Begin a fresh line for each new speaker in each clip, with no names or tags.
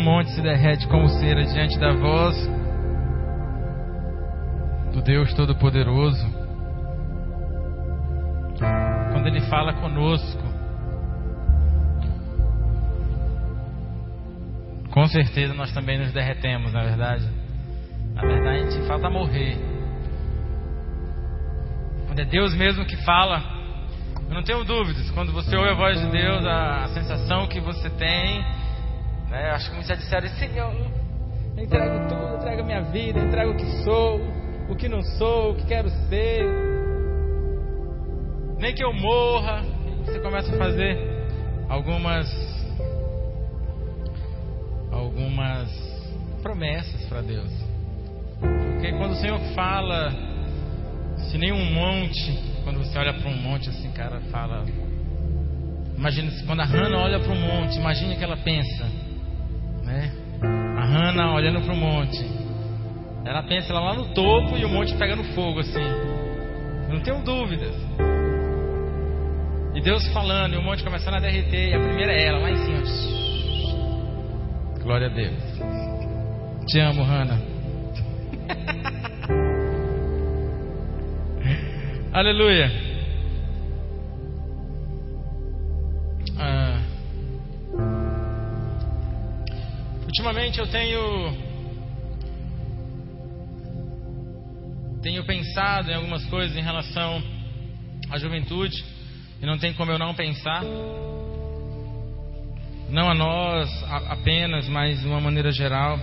um monte se derrete como cera diante da voz do Deus Todo-Poderoso. Quando Ele fala conosco, com certeza nós também nos derretemos, na verdade. Na verdade, a gente falta morrer. Quando é Deus mesmo que fala, eu não tenho dúvidas. Quando você ouve a voz de Deus, a sensação que você tem, né, acho que muitos já disseram: Senhor, eu entrego tudo, entrego a minha vida, entrego o que sou, o que não sou, o que quero ser. Nem que eu morra. Você começa a fazer algumas algumas promessas para Deus. Porque quando o Senhor fala, se nem um monte, quando você olha para um monte assim, cara, fala. Imagina quando a Hannah olha para o monte, imagine que ela pensa, né? A Hannah olhando para o monte, ela pensa lá no topo e o monte pegando fogo assim. Não tenho dúvidas. E Deus falando, e o monte começando a derreter, e a primeira é ela, lá em cima. Glória a Deus. Te amo, Hannah. Aleluia. Ultimamente eu tenho tenho pensado em algumas coisas em relação à juventude e não tem como eu não pensar não a nós apenas, mas de uma maneira geral,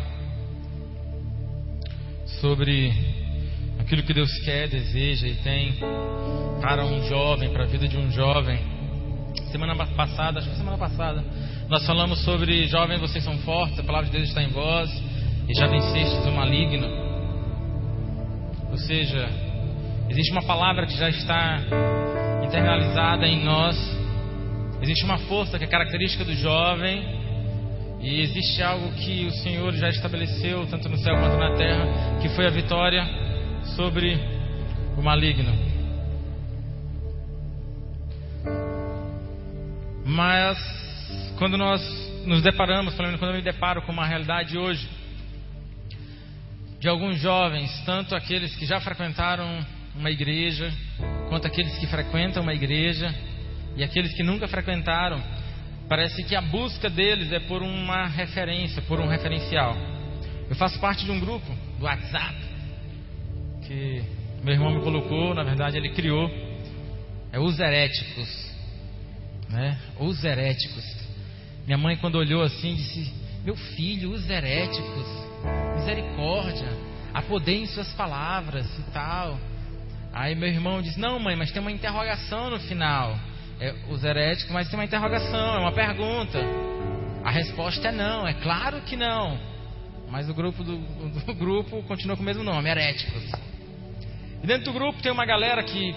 sobre aquilo que Deus quer, deseja e tem para um jovem, para a vida de um jovem. Semana passada, acho que semana passada, nós falamos sobre jovem, vocês são fortes, a palavra de Deus está em vós e já vencestes o maligno. Ou seja, existe uma palavra que já está internalizada em nós Existe uma força que é característica do jovem, e existe algo que o Senhor já estabeleceu, tanto no céu quanto na terra, que foi a vitória sobre o maligno. Mas, quando nós nos deparamos, quando eu me deparo com uma realidade hoje, de alguns jovens, tanto aqueles que já frequentaram uma igreja, quanto aqueles que frequentam uma igreja, e aqueles que nunca frequentaram, parece que a busca deles é por uma referência, por um referencial. Eu faço parte de um grupo do WhatsApp que meu irmão me colocou, na verdade ele criou, é os heréticos, né? Os heréticos. Minha mãe quando olhou assim disse: "Meu filho, os heréticos, misericórdia, há poder em suas palavras e tal". Aí meu irmão disse: "Não, mãe, mas tem uma interrogação no final" é, os heréticos, mas tem uma interrogação, é uma pergunta. A resposta é não, é claro que não. Mas o grupo do, do grupo continua com o mesmo nome, heréticos. E dentro do grupo tem uma galera que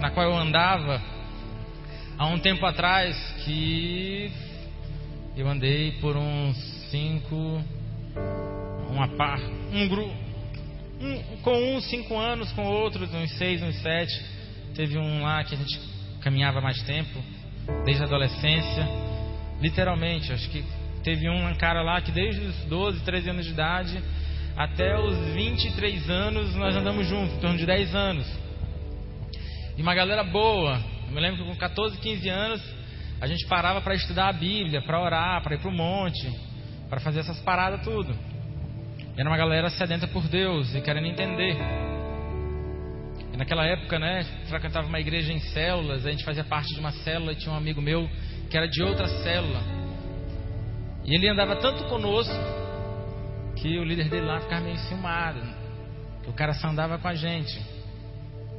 na qual eu andava há um tempo atrás que eu andei por uns cinco uma par um grupo um, com uns cinco anos com outros uns seis uns sete teve um lá que a gente caminhava mais tempo, desde a adolescência. Literalmente, acho que teve um cara lá que desde os 12, 13 anos de idade até os 23 anos nós andamos juntos, em torno de 10 anos. E uma galera boa. Eu me lembro que com 14, 15 anos a gente parava para estudar a Bíblia, para orar, para ir para o monte, para fazer essas paradas tudo. E era uma galera sedenta por Deus e querendo entender. E naquela época, né, frequentava uma igreja em células, a gente fazia parte de uma célula e tinha um amigo meu que era de outra célula. E ele andava tanto conosco que o líder dele lá ficava meio enciumado, que o cara só andava com a gente.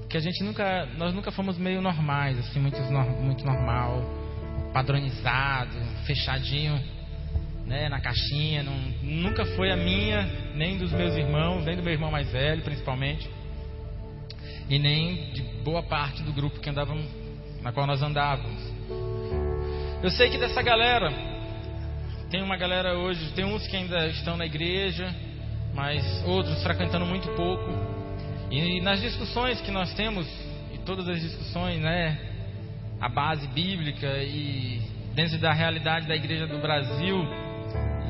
Que a gente nunca, nós nunca fomos meio normais, assim, muito, muito normal, padronizado, fechadinho, né, na caixinha. Não, nunca foi a minha, nem dos meus irmãos, nem do meu irmão mais velho, principalmente e nem de boa parte do grupo que andavam, na qual nós andávamos. Eu sei que dessa galera, tem uma galera hoje, tem uns que ainda estão na igreja, mas outros frequentando muito pouco. E nas discussões que nós temos, e todas as discussões, né, a base bíblica e dentro da realidade da igreja do Brasil,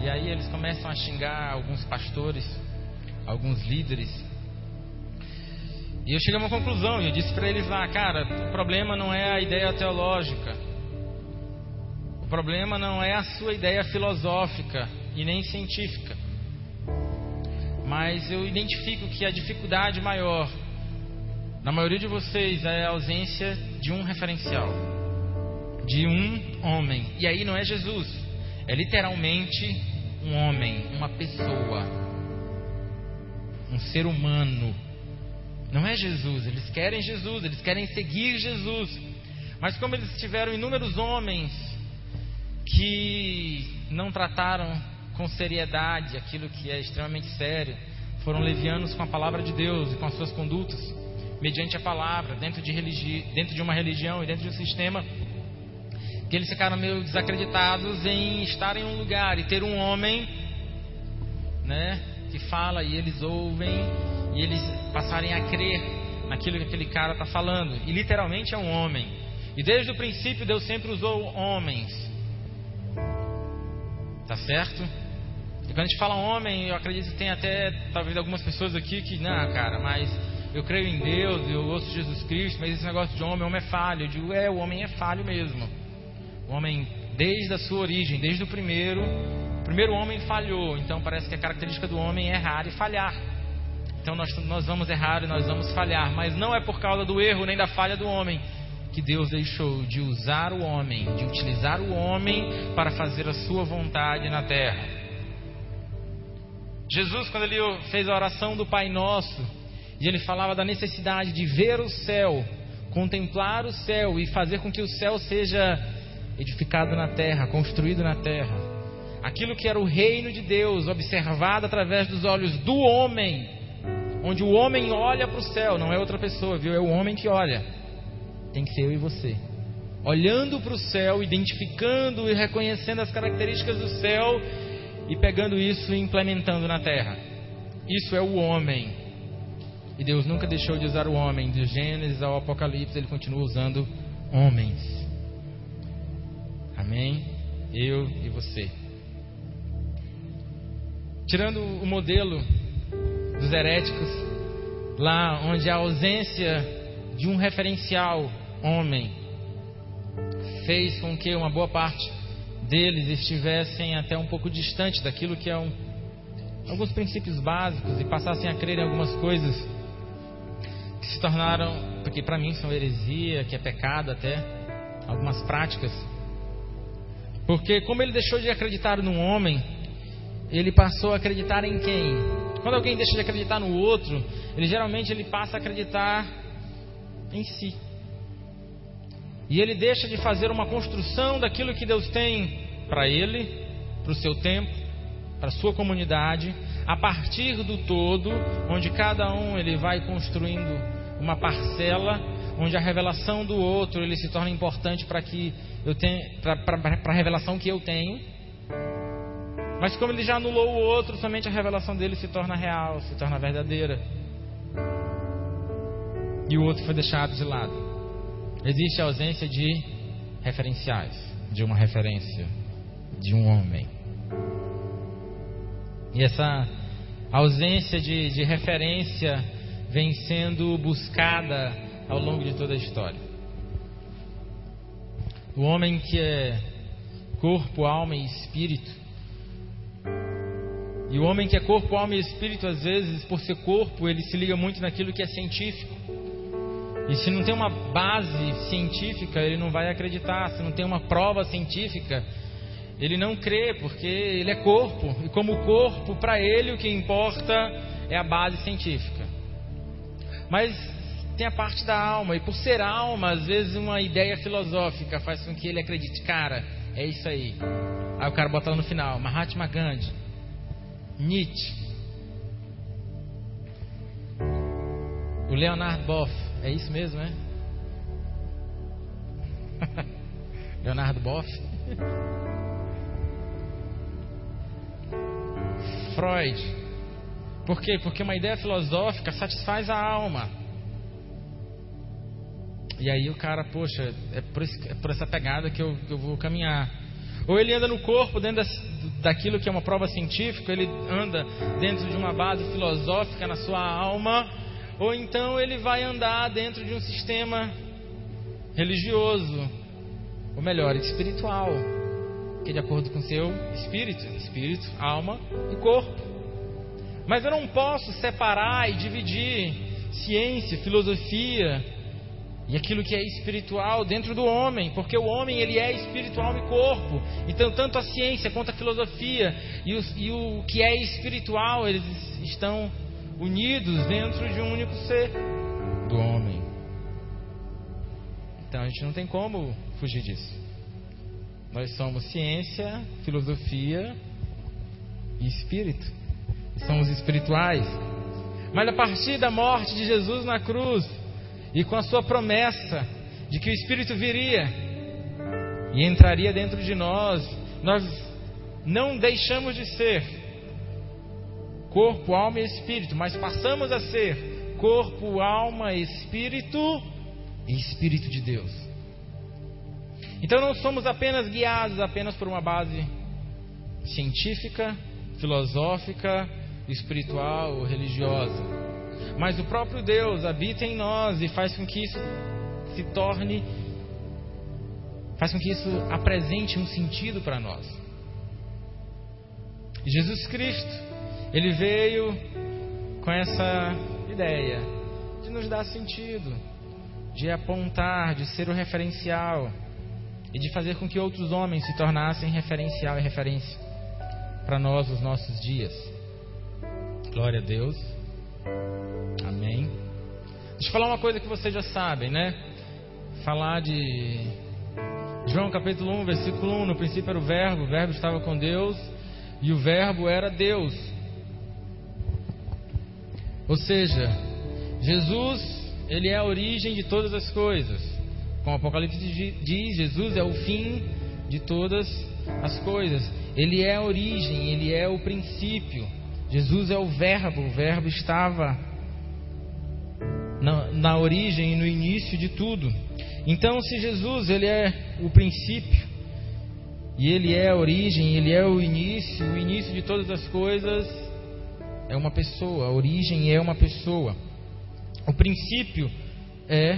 E aí eles começam a xingar alguns pastores, alguns líderes. E eu cheguei a uma conclusão, eu disse para eles lá, cara, o problema não é a ideia teológica. O problema não é a sua ideia filosófica e nem científica. Mas eu identifico que a dificuldade maior na maioria de vocês é a ausência de um referencial, de um homem. E aí não é Jesus, é literalmente um homem, uma pessoa, um ser humano. Não é Jesus, eles querem Jesus, eles querem seguir Jesus. Mas como eles tiveram inúmeros homens que não trataram com seriedade aquilo que é extremamente sério, foram levianos com a palavra de Deus e com as suas condutas, mediante a palavra, dentro de, religi dentro de uma religião e dentro de um sistema, que eles ficaram meio desacreditados em estar em um lugar e ter um homem, né, que fala e eles ouvem e eles passarem a crer naquilo que aquele cara está falando. E literalmente é um homem. E desde o princípio Deus sempre usou homens. Tá certo? E quando a gente fala homem, eu acredito que tem até talvez algumas pessoas aqui que, não, cara, mas eu creio em Deus, eu ouço Jesus Cristo, mas esse negócio de homem, homem é falho. Eu digo, é, o homem é falho mesmo. O homem, desde a sua origem, desde o primeiro, o primeiro homem falhou. Então parece que a característica do homem é errar e falhar. Então nós, nós vamos errar e nós vamos falhar, mas não é por causa do erro nem da falha do homem que Deus deixou de usar o homem, de utilizar o homem para fazer a sua vontade na terra. Jesus, quando ele fez a oração do Pai Nosso, e ele falava da necessidade de ver o céu, contemplar o céu e fazer com que o céu seja edificado na terra, construído na terra. Aquilo que era o reino de Deus, observado através dos olhos do homem, onde o homem olha para o céu, não é outra pessoa, viu? É o homem que olha. Tem que ser eu e você. Olhando para o céu, identificando e reconhecendo as características do céu e pegando isso e implementando na terra. Isso é o homem. E Deus nunca deixou de usar o homem, de Gênesis ao Apocalipse, ele continua usando homens. Amém? Eu e você. Tirando o modelo dos heréticos, lá onde a ausência de um referencial homem fez com que uma boa parte deles estivessem até um pouco distante daquilo que é um, alguns princípios básicos e passassem a crer em algumas coisas que se tornaram, porque para mim são heresia, que é pecado até, algumas práticas. Porque como ele deixou de acreditar no homem, ele passou a acreditar em quem? Quando alguém deixa de acreditar no outro, ele geralmente ele passa a acreditar em si. E ele deixa de fazer uma construção daquilo que Deus tem para ele, para o seu tempo, para a sua comunidade, a partir do todo, onde cada um ele vai construindo uma parcela onde a revelação do outro ele se torna importante para que eu tenha para a revelação que eu tenho. Mas como ele já anulou o outro, somente a revelação dele se torna real, se torna verdadeira. E o outro foi deixado de lado. Existe a ausência de referenciais, de uma referência, de um homem. E essa ausência de, de referência vem sendo buscada ao longo de toda a história. O homem que é corpo, alma e espírito. E o homem que é corpo, alma e espírito, às vezes, por ser corpo, ele se liga muito naquilo que é científico. E se não tem uma base científica, ele não vai acreditar. Se não tem uma prova científica, ele não crê, porque ele é corpo. E como corpo, para ele o que importa é a base científica. Mas tem a parte da alma, e por ser alma, às vezes uma ideia filosófica faz com que ele acredite, cara, é isso aí. Aí o cara bota lá no final, Mahatma Gandhi, Nietzsche, o Leonard Boff, é isso mesmo, é? Leonardo Boff. Freud. Por quê? Porque uma ideia filosófica satisfaz a alma. E aí o cara, poxa, é por, esse, é por essa pegada que eu, que eu, vou caminhar. Ou ele anda no corpo, dentro daquilo que é uma prova científica, ele anda dentro de uma base filosófica na sua alma, ou então ele vai andar dentro de um sistema religioso, ou melhor, espiritual, que é de acordo com seu espírito, espírito, alma e corpo. Mas eu não posso separar e dividir ciência, filosofia e aquilo que é espiritual dentro do homem, porque o homem ele é espiritual e corpo. Então tanto a ciência quanto a filosofia e o, e o que é espiritual eles estão unidos dentro de um único ser do homem. Então a gente não tem como fugir disso. Nós somos ciência, filosofia e espírito. E somos espirituais. Mas a partir da morte de Jesus na cruz e com a sua promessa de que o Espírito viria e entraria dentro de nós, nós não deixamos de ser corpo, alma e espírito, mas passamos a ser corpo, alma, espírito e espírito de Deus. Então não somos apenas guiados apenas por uma base científica, filosófica, espiritual ou religiosa. Mas o próprio Deus habita em nós e faz com que isso se torne faz com que isso apresente um sentido para nós. Jesus Cristo ele veio com essa ideia de nos dar sentido, de apontar, de ser o referencial e de fazer com que outros homens se tornassem referencial e referência para nós nos nossos dias. Glória a Deus. Amém. Deixa eu falar uma coisa que vocês já sabem, né? Falar de João capítulo 1, versículo 1, no princípio era o verbo, o verbo estava com Deus e o verbo era Deus. Ou seja, Jesus, ele é a origem de todas as coisas. Como o Apocalipse diz, Jesus é o fim de todas as coisas. Ele é a origem, ele é o princípio. Jesus é o Verbo, o Verbo estava na, na origem e no início de tudo. Então, se Jesus ele é o princípio e ele é a origem, ele é o início, o início de todas as coisas, é uma pessoa, a origem é uma pessoa. O princípio é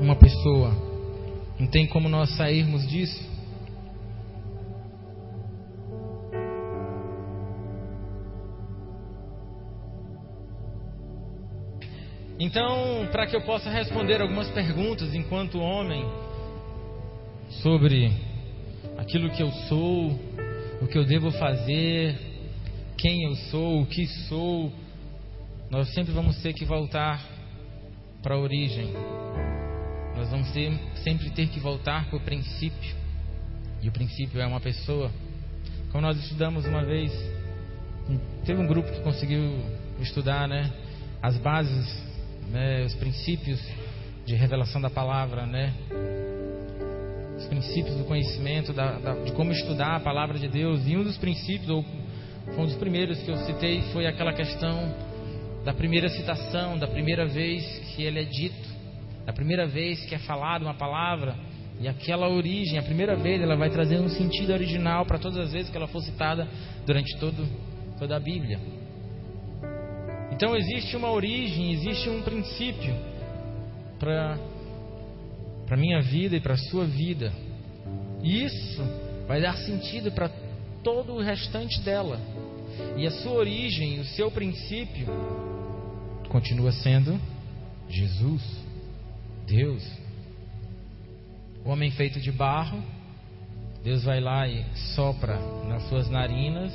uma pessoa. Não tem como nós sairmos disso. Então, para que eu possa responder algumas perguntas enquanto homem sobre aquilo que eu sou, o que eu devo fazer, quem eu sou, o que sou, nós sempre vamos ter que voltar para a origem. Nós vamos ter, sempre ter que voltar para o princípio. E o princípio é uma pessoa. Como nós estudamos uma vez, teve um grupo que conseguiu estudar, né, as bases, né, os princípios de revelação da palavra, né, os princípios do conhecimento, da, da, de como estudar a palavra de Deus. E um dos princípios, ou um dos primeiros que eu citei, foi aquela questão da primeira citação, da primeira vez que ele é dito, da primeira vez que é falado uma palavra, e aquela origem, a primeira vez, ela vai trazer um sentido original para todas as vezes que ela for citada durante todo, toda a Bíblia. Então existe uma origem, existe um princípio para a minha vida e para a sua vida. E isso vai dar sentido para todo o restante dela. E a sua origem, o seu princípio, continua sendo Jesus, Deus. O homem feito de barro, Deus vai lá e sopra nas suas narinas.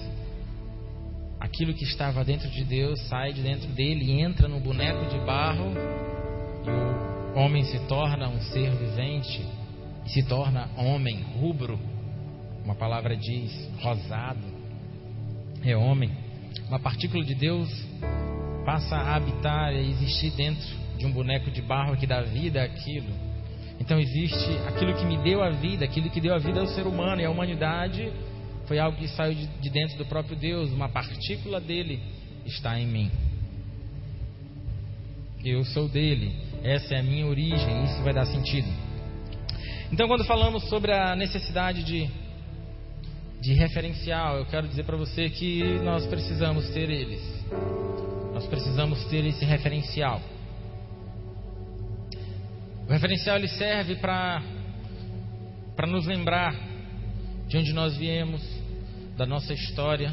Aquilo que estava dentro de Deus sai de dentro dele, entra no boneco de barro e o homem se torna um ser vivente e se torna homem, rubro, uma palavra diz, rosado, é homem. Uma partícula de Deus passa a habitar e existir dentro de um boneco de barro que dá vida àquilo. Então existe aquilo que me deu a vida, aquilo que deu a vida ao ser humano e à humanidade foi algo que saiu de, de dentro do próprio Deus, uma partícula dele está em mim. Eu sou dele, essa é a minha origem, isso vai dar sentido. Então, quando falamos sobre a necessidade de de referencial, eu quero dizer para você que nós precisamos ter eles. Nós precisamos ter esse referencial. O referencial ele serve para nos lembrar de onde nós viemos, da nossa história.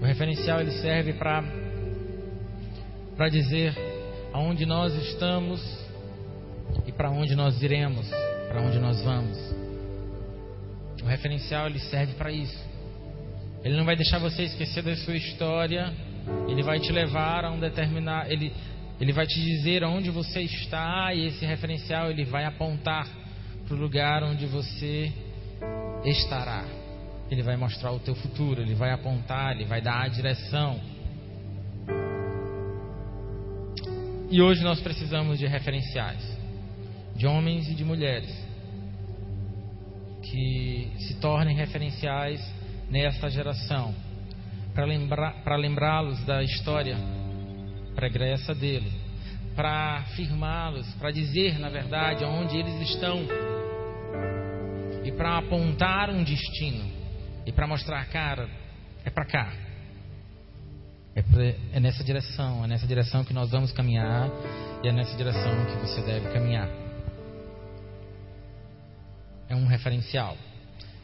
O referencial ele serve para para dizer aonde nós estamos e para onde nós iremos, para onde nós vamos. O referencial ele serve para isso. Ele não vai deixar você esquecer da sua história. Ele vai te levar a um determinado, ele ele vai te dizer onde você está e esse referencial ele vai apontar para o lugar onde você estará. Ele vai mostrar o teu futuro, ele vai apontar, ele vai dar a direção. E hoje nós precisamos de referenciais, de homens e de mulheres, que se tornem referenciais nesta geração, para lembrá-los da história pregressa dele, para afirmá-los, para dizer, na verdade, onde eles estão e para apontar um destino e para mostrar, cara, é para cá. É, pra, é nessa direção, é nessa direção que nós vamos caminhar e é nessa direção que você deve caminhar. É um referencial.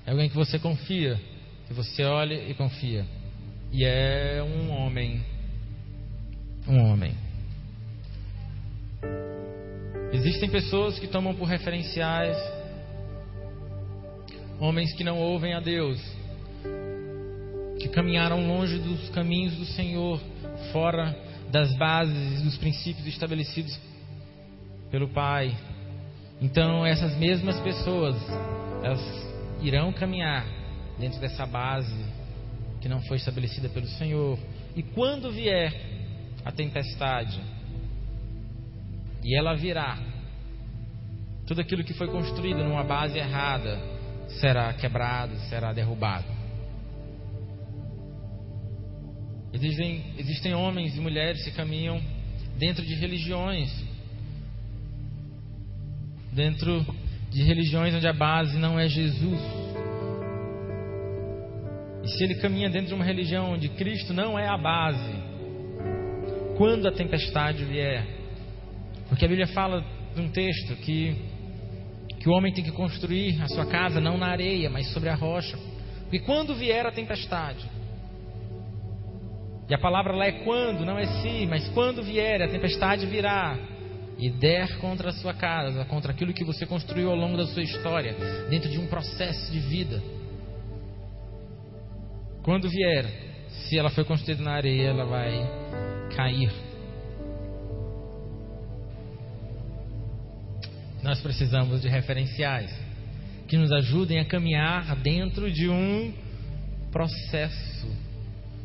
É alguém que você confia, que você olha e confia. E é um homem. Um homem. Existem pessoas que tomam por referenciais homens que não ouvem a Deus, que caminharam longe dos caminhos do Senhor, fora das bases e dos princípios estabelecidos pelo Pai. Então, essas mesmas pessoas, elas irão caminhar dentro dessa base que não foi estabelecida pelo Senhor. E quando vier a tempestade, e ela virá, tudo aquilo que foi construído numa base errada será quebrado, será derrubado. Existem, existem homens e mulheres que caminham dentro de religiões, dentro de religiões onde a base não é Jesus. E se ele caminha dentro de uma religião onde Cristo não é a base, quando a tempestade vier, porque a Bíblia fala de um texto que, que o homem tem que construir a sua casa não na areia, mas sobre a rocha. E quando vier a tempestade, e a palavra lá é quando, não é se, mas quando vier, a tempestade virá e der contra a sua casa, contra aquilo que você construiu ao longo da sua história, dentro de um processo de vida. Quando vier, se ela foi construída na areia, ela vai cair. Nós precisamos de referenciais que nos ajudem a caminhar dentro de um processo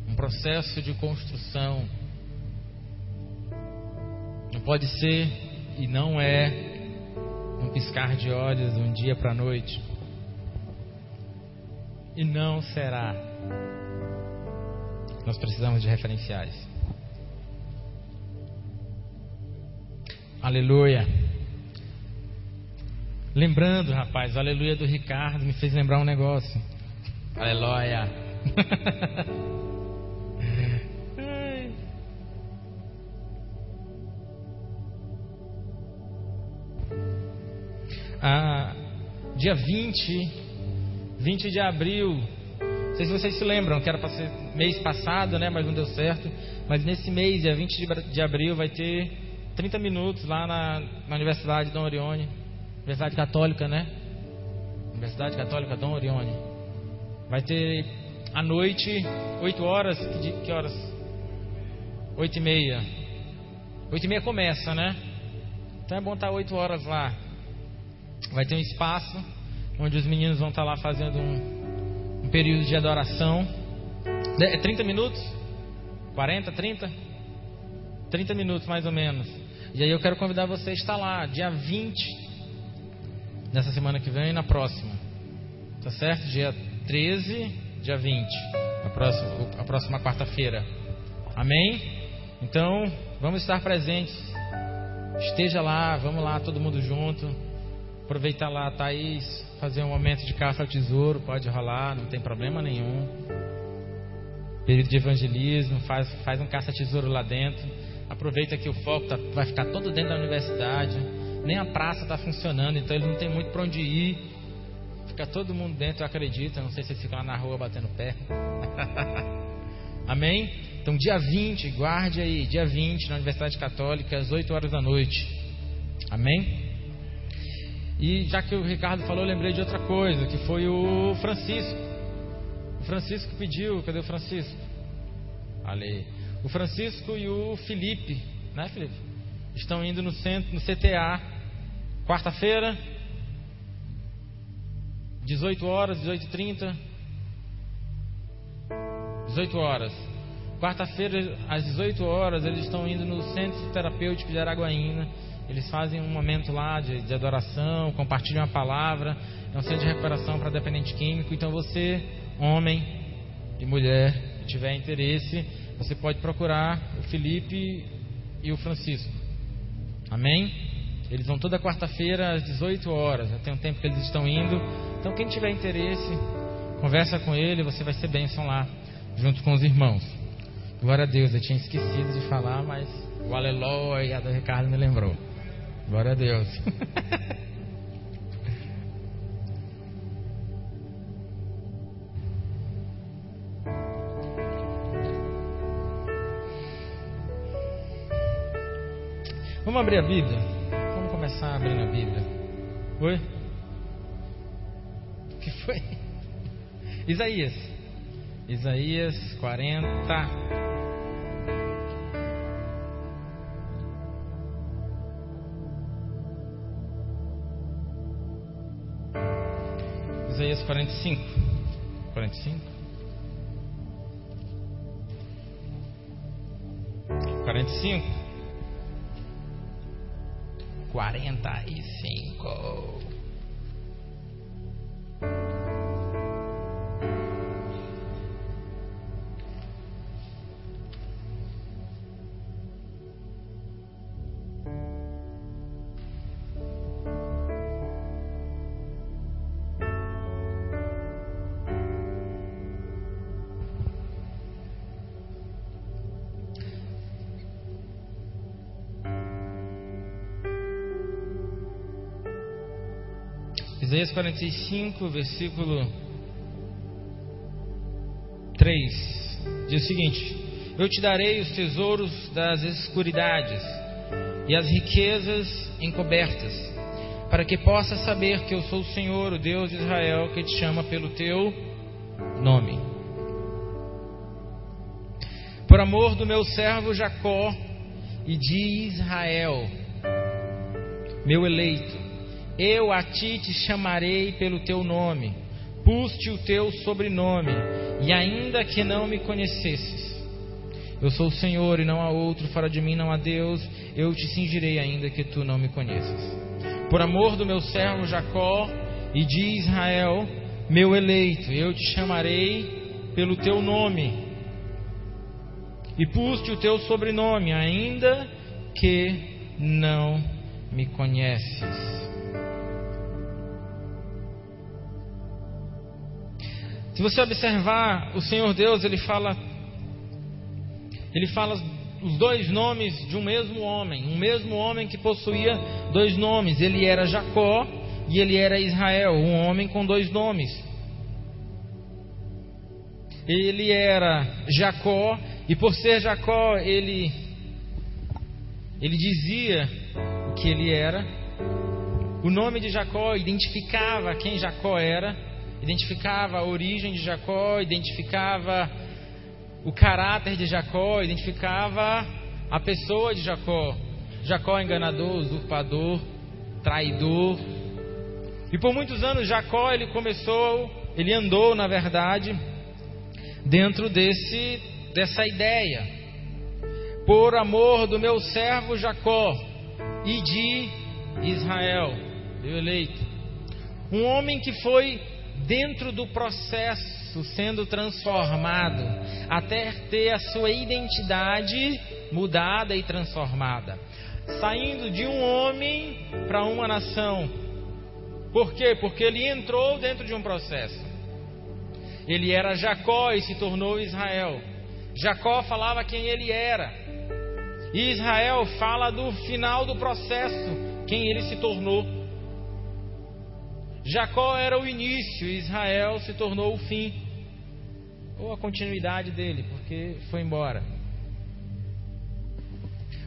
um processo de construção. Não pode ser e não é um piscar de olhos de um dia para a noite. E não será. Nós precisamos de referenciais. Aleluia. Lembrando, rapaz, o aleluia do Ricardo me fez lembrar um negócio. Aleluia. ah, dia 20, 20 de abril. Não sei se vocês se lembram, que era para ser mês passado, né? Mas não deu certo. Mas nesse mês, dia 20 de abril, vai ter 30 minutos lá na, na Universidade Dom Orione. Universidade Católica, né? Universidade Católica Dom Orione. Vai ter à noite, 8 horas. Que, que horas? 8 e meia. 8 e meia começa, né? Então é bom estar 8 horas lá. Vai ter um espaço onde os meninos vão estar lá fazendo um, um período de adoração. É 30 minutos? 40, 30? 30 minutos mais ou menos. E aí eu quero convidar você a estar lá, dia 20, nessa semana que vem e na próxima. Tá certo? Dia 13, dia 20. A próxima, a próxima quarta-feira. Amém? Então, vamos estar presentes. Esteja lá, vamos lá, todo mundo junto. Aproveita lá, Thaís, fazer um momento de caça ao tesouro, pode rolar, não tem problema nenhum. Período de evangelismo, faz, faz um caça-tesouro lá dentro. Aproveita que o foco tá, vai ficar todo dentro da universidade. Nem a praça está funcionando, então eles não tem muito para onde ir. Fica todo mundo dentro, eu acredito. Eu não sei se ficam lá na rua batendo pé. Amém? Então, dia 20, guarde aí, dia 20, na Universidade Católica, às 8 horas da noite. Amém? E já que o Ricardo falou, eu lembrei de outra coisa, que foi o Francisco. O Francisco pediu, cadê o Francisco? Ali. O Francisco e o Felipe, né, Felipe? Estão indo no centro, no CTA, quarta-feira, 18 horas, 18h30. 18 horas. Quarta-feira, às 18 horas, eles estão indo no Centro Terapêutico de Araguaína eles fazem um momento lá de, de adoração, compartilham a palavra. É um centro de recuperação para dependente químico. Então você, homem e mulher, que tiver interesse, você pode procurar o Felipe e o Francisco. Amém? Eles vão toda quarta-feira às 18 horas. Já tem um tempo que eles estão indo. Então quem tiver interesse, conversa com ele, você vai ser bênção lá, junto com os irmãos. Glória a Deus, eu tinha esquecido de falar, mas o aleluia do Ricardo me lembrou. Glória a Deus. Vamos abrir a Bíblia? Vamos começar abrindo a Bíblia. Oi? O que foi? Isaías. Isaías 40. 45. 45? 45? 45. Isaías 45, versículo 3, diz o seguinte: Eu te darei os tesouros das escuridades e as riquezas encobertas, para que possas saber que eu sou o Senhor, o Deus de Israel, que te chama pelo teu nome. Por amor do meu servo Jacó e de Israel, meu eleito, eu a ti te chamarei pelo teu nome, pus-te o teu sobrenome, e ainda que não me conhecesses. Eu sou o Senhor e não há outro, fora de mim não há Deus, eu te cingirei ainda que tu não me conheças. Por amor do meu servo Jacó e de Israel, meu eleito, eu te chamarei pelo teu nome, e pus-te o teu sobrenome, ainda que não me conheces. Se você observar, o Senhor Deus, ele fala ele fala os dois nomes de um mesmo homem, um mesmo homem que possuía dois nomes. Ele era Jacó e ele era Israel, um homem com dois nomes. Ele era Jacó e por ser Jacó, ele ele dizia o que ele era. O nome de Jacó identificava quem Jacó era identificava a origem de Jacó, identificava o caráter de Jacó, identificava a pessoa de Jacó. Jacó enganador, usurpador, traidor. E por muitos anos Jacó ele começou, ele andou, na verdade, dentro desse dessa ideia. Por amor do meu servo Jacó e de Israel, meu eleito. Um homem que foi dentro do processo sendo transformado, até ter a sua identidade mudada e transformada, saindo de um homem para uma nação, Por quê? Porque ele entrou dentro de um processo. Ele era Jacó e se tornou Israel. Jacó falava quem ele era. E Israel fala do final do processo, quem ele se tornou. Jacó era o início, Israel se tornou o fim, ou a continuidade dele, porque foi embora.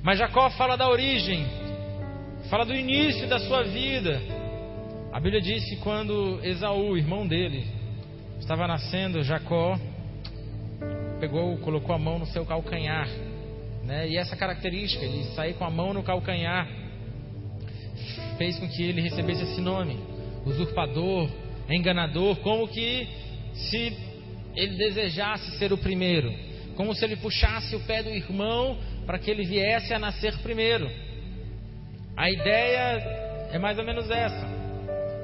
Mas Jacó fala da origem, fala do início da sua vida. A Bíblia diz que quando Esaú, irmão dele, estava nascendo, Jacó pegou, colocou a mão no seu calcanhar, né? E essa característica, ele sair com a mão no calcanhar, fez com que ele recebesse esse nome, usurpador, enganador, como que se ele desejasse ser o primeiro, como se ele puxasse o pé do irmão para que ele viesse a nascer primeiro. A ideia é mais ou menos essa.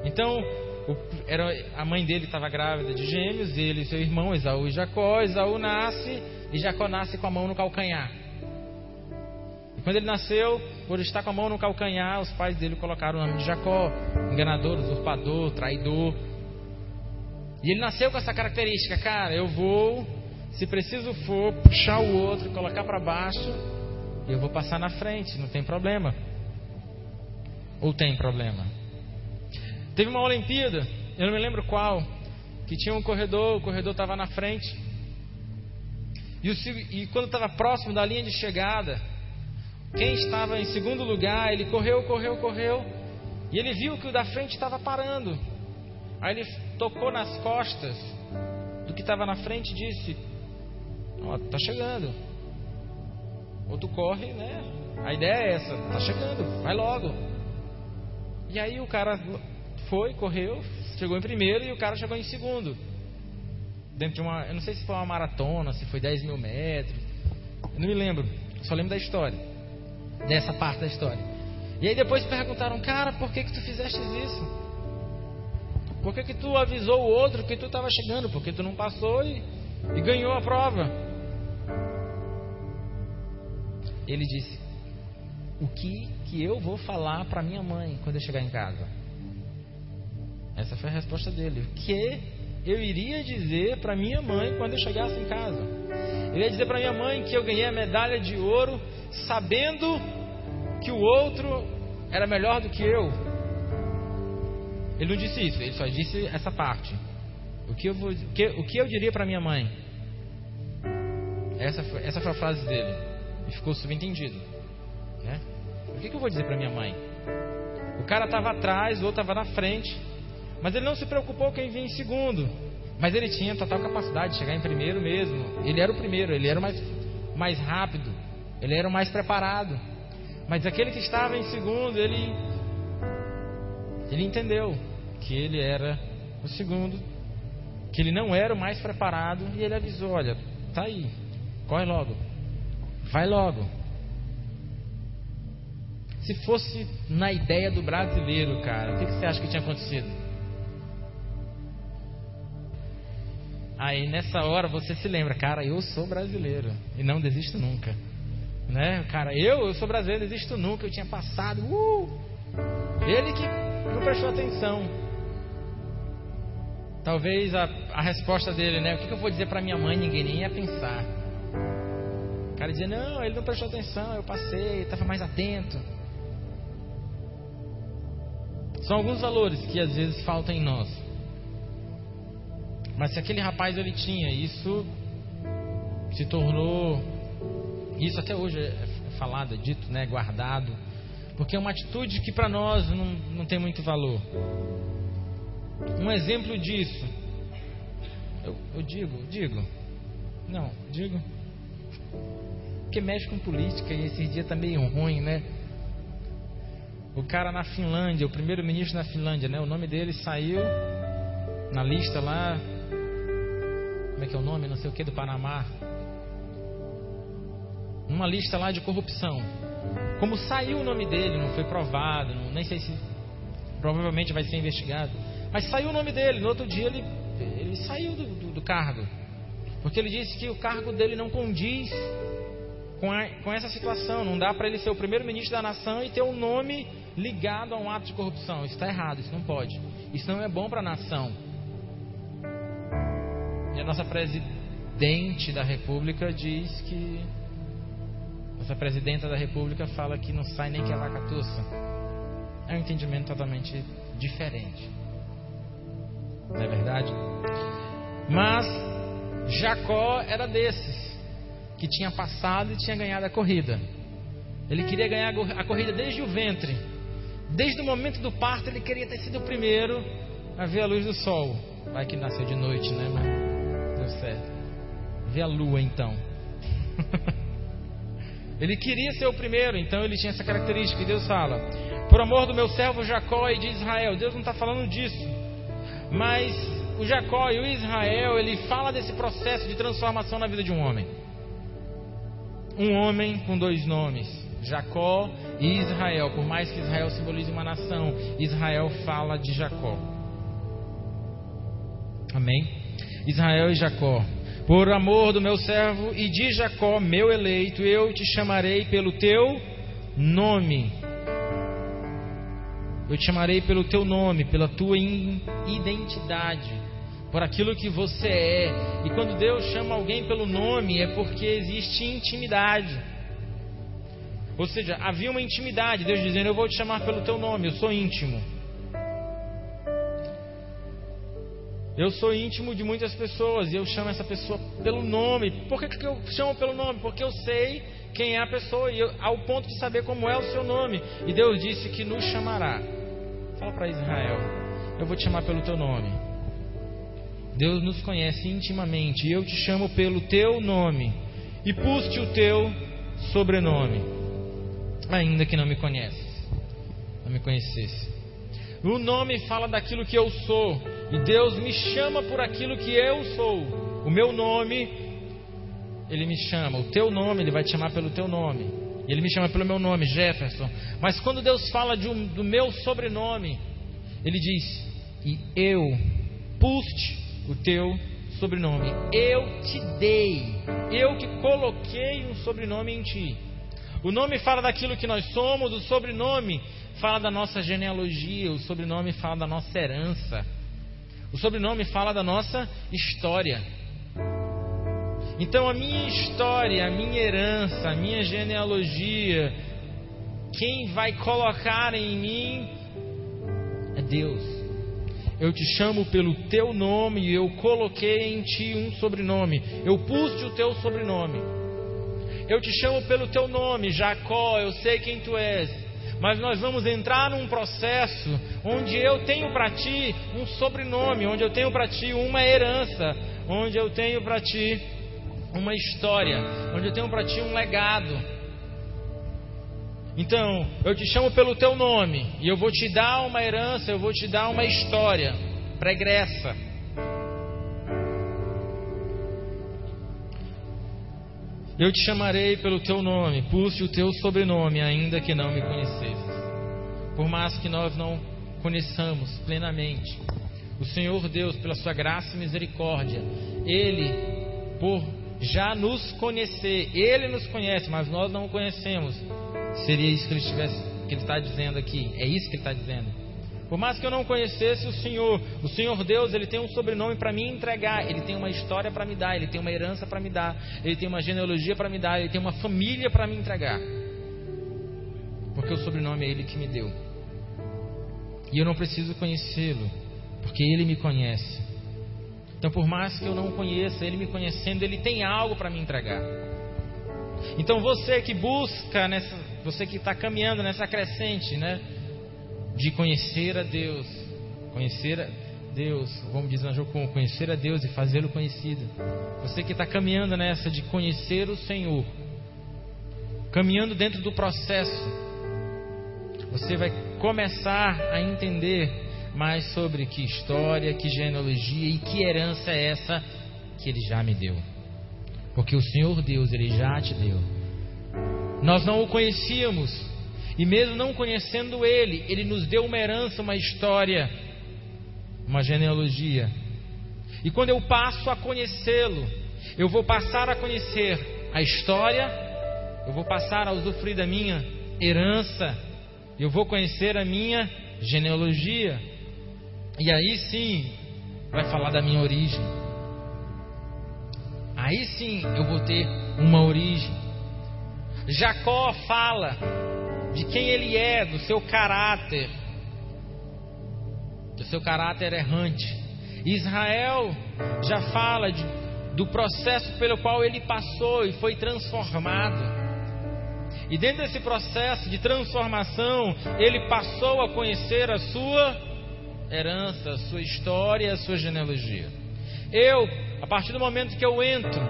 Então, o, era, a mãe dele estava grávida de gêmeos, ele e seu irmão, Esaú e Jacó. Esaú nasce e Jacó nasce com a mão no calcanhar. Quando ele nasceu, por estar com a mão no calcanhar, os pais dele colocaram o nome de Jacó, enganador, usurpador, traidor. E ele nasceu com essa característica, cara, eu vou, se preciso for, puxar o outro, colocar para baixo, e eu vou passar na frente, não tem problema. Ou tem problema? Teve uma Olimpíada, eu não me lembro qual, que tinha um corredor, o corredor estava na frente. E, o, e quando estava próximo da linha de chegada, quem estava em segundo lugar, ele correu, correu, correu, e ele viu que o da frente estava parando. Aí ele tocou nas costas do que estava na frente e disse: Ó, tá chegando. Ou tu corre, né? A ideia é essa, tá chegando, vai logo. E aí o cara foi, correu, chegou em primeiro e o cara chegou em segundo. Dentro de uma. Eu não sei se foi uma maratona, se foi 10 mil metros. Não me lembro. Só lembro da história. Dessa parte da história. E aí depois perguntaram, cara, por que, que tu fizeste isso? Por que, que tu avisou o outro que tu estava chegando? Porque tu não passou e, e ganhou a prova. Ele disse: O que que eu vou falar para minha mãe quando eu chegar em casa? Essa foi a resposta dele. O que eu iria dizer para minha mãe quando eu chegasse em casa? Eu ia dizer para minha mãe que eu ganhei a medalha de ouro sabendo que o outro era melhor do que eu. Ele não disse isso, ele só disse essa parte. O que eu, vou, o que, o que eu diria para minha mãe? Essa foi, essa foi a frase dele. E ficou subentendido. Né? O que, que eu vou dizer para minha mãe? O cara estava atrás, o outro estava na frente. Mas ele não se preocupou quem vinha em segundo. Mas ele tinha total capacidade de chegar em primeiro mesmo. Ele era o primeiro, ele era o mais, mais rápido, ele era o mais preparado. Mas aquele que estava em segundo, ele, ele entendeu que ele era o segundo, que ele não era o mais preparado, e ele avisou: Olha, tá aí, corre logo, vai logo. Se fosse na ideia do brasileiro, cara, o que, que você acha que tinha acontecido? Aí nessa hora você se lembra, cara, eu sou brasileiro e não desisto nunca. Né? Cara, eu, eu sou brasileiro, não desisto nunca, eu tinha passado. Uh! Ele que não prestou atenção. Talvez a, a resposta dele, né? O que, que eu vou dizer para minha mãe? Ninguém nem ia pensar. O cara dizia: Não, ele não prestou atenção, eu passei, estava mais atento. São alguns valores que às vezes faltam em nós. Mas se aquele rapaz ele tinha, isso se tornou, isso até hoje é falado, é dito, né, guardado, porque é uma atitude que para nós não, não tem muito valor. Um exemplo disso, eu, eu digo, digo, não, digo, porque mexe com política e esse dia tá meio ruim, né? O cara na Finlândia, o primeiro-ministro na Finlândia, né? O nome dele saiu na lista lá como é que é o nome, não sei o que, do Panamá. Uma lista lá de corrupção. Como saiu o nome dele, não foi provado, não, nem sei se provavelmente vai ser investigado. Mas saiu o nome dele, no outro dia ele, ele saiu do, do, do cargo. Porque ele disse que o cargo dele não condiz com, a, com essa situação. Não dá para ele ser o primeiro-ministro da nação e ter um nome ligado a um ato de corrupção. Isso está errado, isso não pode. Isso não é bom para a nação. E a nossa presidente da República diz que. Nossa presidenta da República fala que não sai nem que a vaca tussa. É um entendimento totalmente diferente. Não é verdade? Mas Jacó era desses que tinha passado e tinha ganhado a corrida. Ele queria ganhar a corrida desde o ventre. Desde o momento do parto, ele queria ter sido o primeiro a ver a luz do sol. Vai que nasceu de noite, né? Mas Ver a lua, então. ele queria ser o primeiro, então ele tinha essa característica. E Deus fala: Por amor do meu servo Jacó e de Israel. Deus não está falando disso. Mas o Jacó e o Israel, ele fala desse processo de transformação na vida de um homem. Um homem com dois nomes. Jacó e Israel. Por mais que Israel simbolize uma nação, Israel fala de Jacó. Amém? Israel e Jacó. Por amor do meu servo e de Jacó, meu eleito, eu te chamarei pelo teu nome. Eu te chamarei pelo teu nome, pela tua identidade, por aquilo que você é. E quando Deus chama alguém pelo nome, é porque existe intimidade. Ou seja, havia uma intimidade, Deus dizendo: Eu vou te chamar pelo teu nome, eu sou íntimo. Eu sou íntimo de muitas pessoas e eu chamo essa pessoa pelo nome. Por que, que eu chamo pelo nome? Porque eu sei quem é a pessoa e eu, ao ponto de saber como é o seu nome. E Deus disse que nos chamará. Fala para Israel: Eu vou te chamar pelo teu nome. Deus nos conhece intimamente e eu te chamo pelo teu nome e pus-te o teu sobrenome ainda que não me conheces, não me conhecesse. O nome fala daquilo que eu sou, e Deus me chama por aquilo que eu sou. O meu nome, Ele me chama. O teu nome, Ele vai te chamar pelo teu nome. Ele me chama pelo meu nome, Jefferson. Mas quando Deus fala de um, do meu sobrenome, Ele diz: E eu pus-te o teu sobrenome. Eu te dei. Eu que coloquei um sobrenome em ti. O nome fala daquilo que nós somos, o sobrenome fala da nossa genealogia, o sobrenome fala da nossa herança. O sobrenome fala da nossa história. Então a minha história, a minha herança, a minha genealogia, quem vai colocar em mim é Deus. Eu te chamo pelo teu nome e eu coloquei em ti um sobrenome. Eu pus-te o teu sobrenome. Eu te chamo pelo teu nome, Jacó, eu sei quem tu és. Mas nós vamos entrar num processo onde eu tenho para ti um sobrenome, onde eu tenho para ti uma herança, onde eu tenho para ti uma história, onde eu tenho para ti um legado. Então, eu te chamo pelo teu nome e eu vou te dar uma herança, eu vou te dar uma história pregressa. Eu te chamarei pelo teu nome, puse o teu sobrenome, ainda que não me conhecesses. Por mais que nós não conheçamos plenamente o Senhor Deus, pela sua graça e misericórdia, Ele, por já nos conhecer, Ele nos conhece, mas nós não o conhecemos. Seria isso que ele, estivesse, que ele está dizendo aqui. É isso que ele está dizendo. Por mais que eu não conhecesse o Senhor, o Senhor Deus, Ele tem um sobrenome para me entregar, Ele tem uma história para me dar, Ele tem uma herança para me dar, Ele tem uma genealogia para me dar, Ele tem uma família para me entregar. Porque o sobrenome é Ele que me deu. E eu não preciso conhecê-lo, porque Ele me conhece. Então, por mais que eu não conheça, Ele me conhecendo, Ele tem algo para me entregar. Então, você que busca nessa, você que está caminhando nessa crescente, né? De conhecer a Deus, conhecer a Deus, como diz na conhecer a Deus e fazê-lo conhecido. Você que está caminhando nessa de conhecer o Senhor, caminhando dentro do processo, você vai começar a entender mais sobre que história, que genealogia e que herança é essa que Ele já me deu. Porque o Senhor Deus, Ele já te deu. Nós não o conhecíamos, e mesmo não conhecendo Ele, Ele nos deu uma herança, uma história, uma genealogia. E quando eu passo a conhecê-lo, eu vou passar a conhecer a história, eu vou passar a usufruir da minha herança, eu vou conhecer a minha genealogia. E aí sim, vai falar da minha origem. Aí sim eu vou ter uma origem. Jacó fala de quem ele é, do seu caráter, do seu caráter errante. Israel já fala de, do processo pelo qual ele passou e foi transformado. E dentro desse processo de transformação, ele passou a conhecer a sua herança, a sua história, a sua genealogia. Eu, a partir do momento que eu entro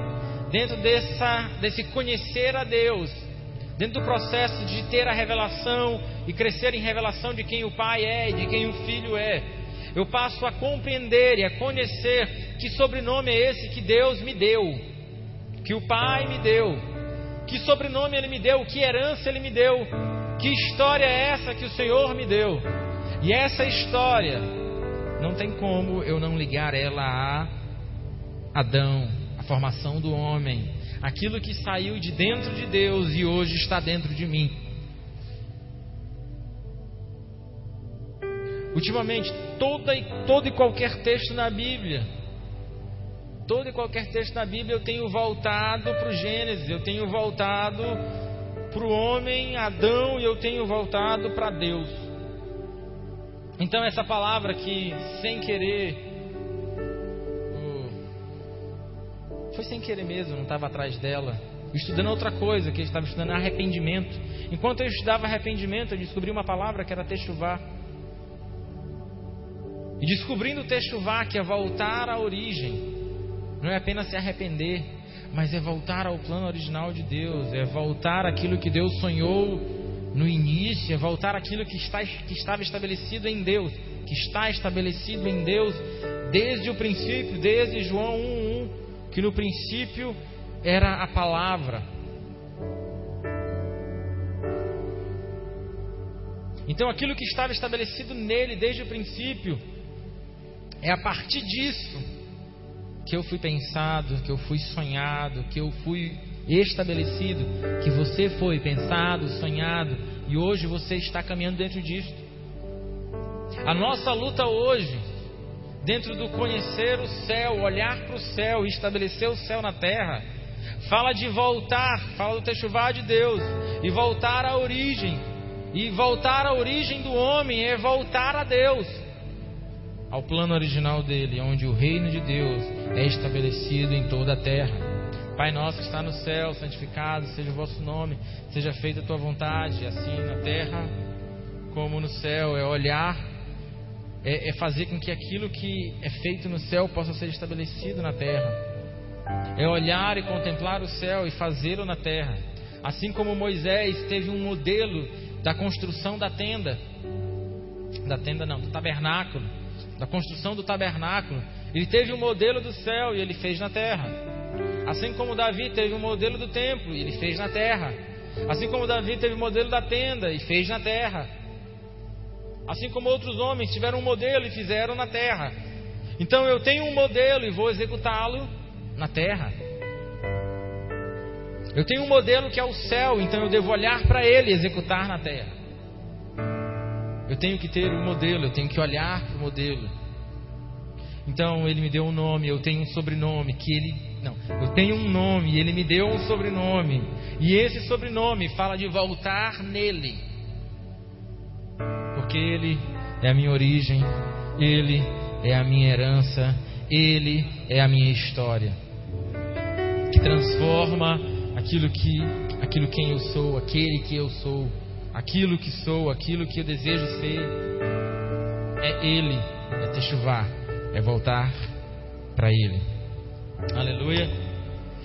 dentro dessa, desse conhecer a Deus, dentro do processo de ter a revelação e crescer em revelação de quem o Pai é e de quem o Filho é, eu passo a compreender e a conhecer que sobrenome é esse que Deus me deu, que o Pai me deu, que sobrenome Ele me deu, que herança Ele me deu, que história é essa que o Senhor me deu. E essa história, não tem como eu não ligar ela a Adão, a formação do homem, aquilo que saiu de dentro de Deus e hoje está dentro de mim. Ultimamente, toda e, todo e qualquer texto na Bíblia, todo e qualquer texto na Bíblia eu tenho voltado para o Gênesis, eu tenho voltado para o homem, Adão, e eu tenho voltado para Deus. Então, essa palavra que, sem querer, foi sem querer mesmo, não estava atrás dela. Estudando outra coisa, que eu estava estudando arrependimento. Enquanto eu estudava arrependimento, eu descobri uma palavra que era techuvá. E descobrindo techuvá, que é voltar à origem, não é apenas se arrepender, mas é voltar ao plano original de Deus, é voltar aquilo que Deus sonhou no início, é voltar aquilo que, está, que estava estabelecido em Deus, que está estabelecido em Deus desde o princípio, desde João 1:1, que no princípio era a palavra. Então aquilo que estava estabelecido nele desde o princípio é a partir disso que eu fui pensado, que eu fui sonhado, que eu fui estabelecido, que você foi pensado, sonhado e hoje você está caminhando dentro disso. A nossa luta hoje, dentro do conhecer o céu, olhar para o céu e estabelecer o céu na terra, fala de voltar, fala do techuvá de Deus e voltar à origem. E voltar à origem do homem é voltar a Deus ao plano original dele, onde o reino de Deus é estabelecido em toda a terra. Pai nosso que está no céu, santificado seja o vosso nome, seja feita a tua vontade, assim na terra como no céu. É olhar, é, é fazer com que aquilo que é feito no céu possa ser estabelecido na terra. É olhar e contemplar o céu e fazê-lo na terra. Assim como Moisés teve um modelo da construção da tenda, da tenda não, do tabernáculo da construção do tabernáculo. Ele teve um modelo do céu e ele fez na terra. Assim como Davi teve um modelo do templo e ele fez na terra. Assim como Davi teve o um modelo da tenda e fez na terra. Assim como outros homens tiveram um modelo e fizeram na terra. Então eu tenho um modelo e vou executá-lo na terra. Eu tenho um modelo que é o céu, então eu devo olhar para ele e executar na terra. Eu tenho que ter um modelo, eu tenho que olhar para o modelo. Então ele me deu um nome, eu tenho um sobrenome que ele não, eu tenho um nome ele me deu um sobrenome. E esse sobrenome fala de voltar nele. Porque ele é a minha origem, ele é a minha herança, ele é a minha história. Que transforma aquilo que aquilo quem eu sou, aquele que eu sou aquilo que sou, aquilo que eu desejo ser, é Ele, é Techuvá, é voltar para Ele. Aleluia.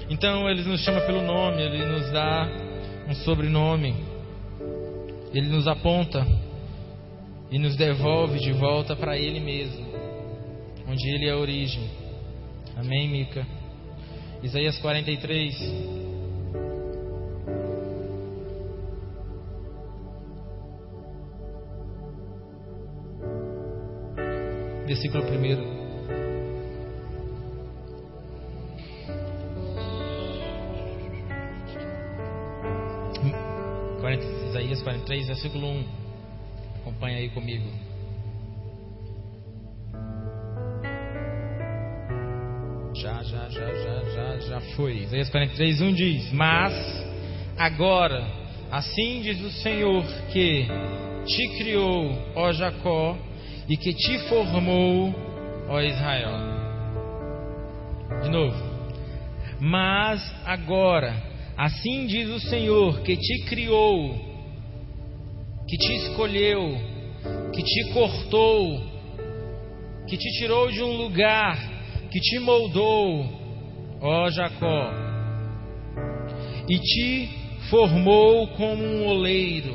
Então Ele nos chama pelo nome, Ele nos dá um sobrenome, Ele nos aponta e nos devolve de volta para Ele mesmo, onde Ele é a origem. Amém, Mica? Isaías 43. versículo 1. Isaías 43, versículo 1. Acompanha aí comigo. Já, já, já, já, já, já foi. Isaías 43, 1 diz: Mas agora, assim diz o Senhor que te criou, ó Jacó, e que te formou, ó Israel. De novo. Mas agora, assim diz o Senhor que te criou, que te escolheu, que te cortou, que te tirou de um lugar que te moldou, ó Jacó, e te formou como um oleiro,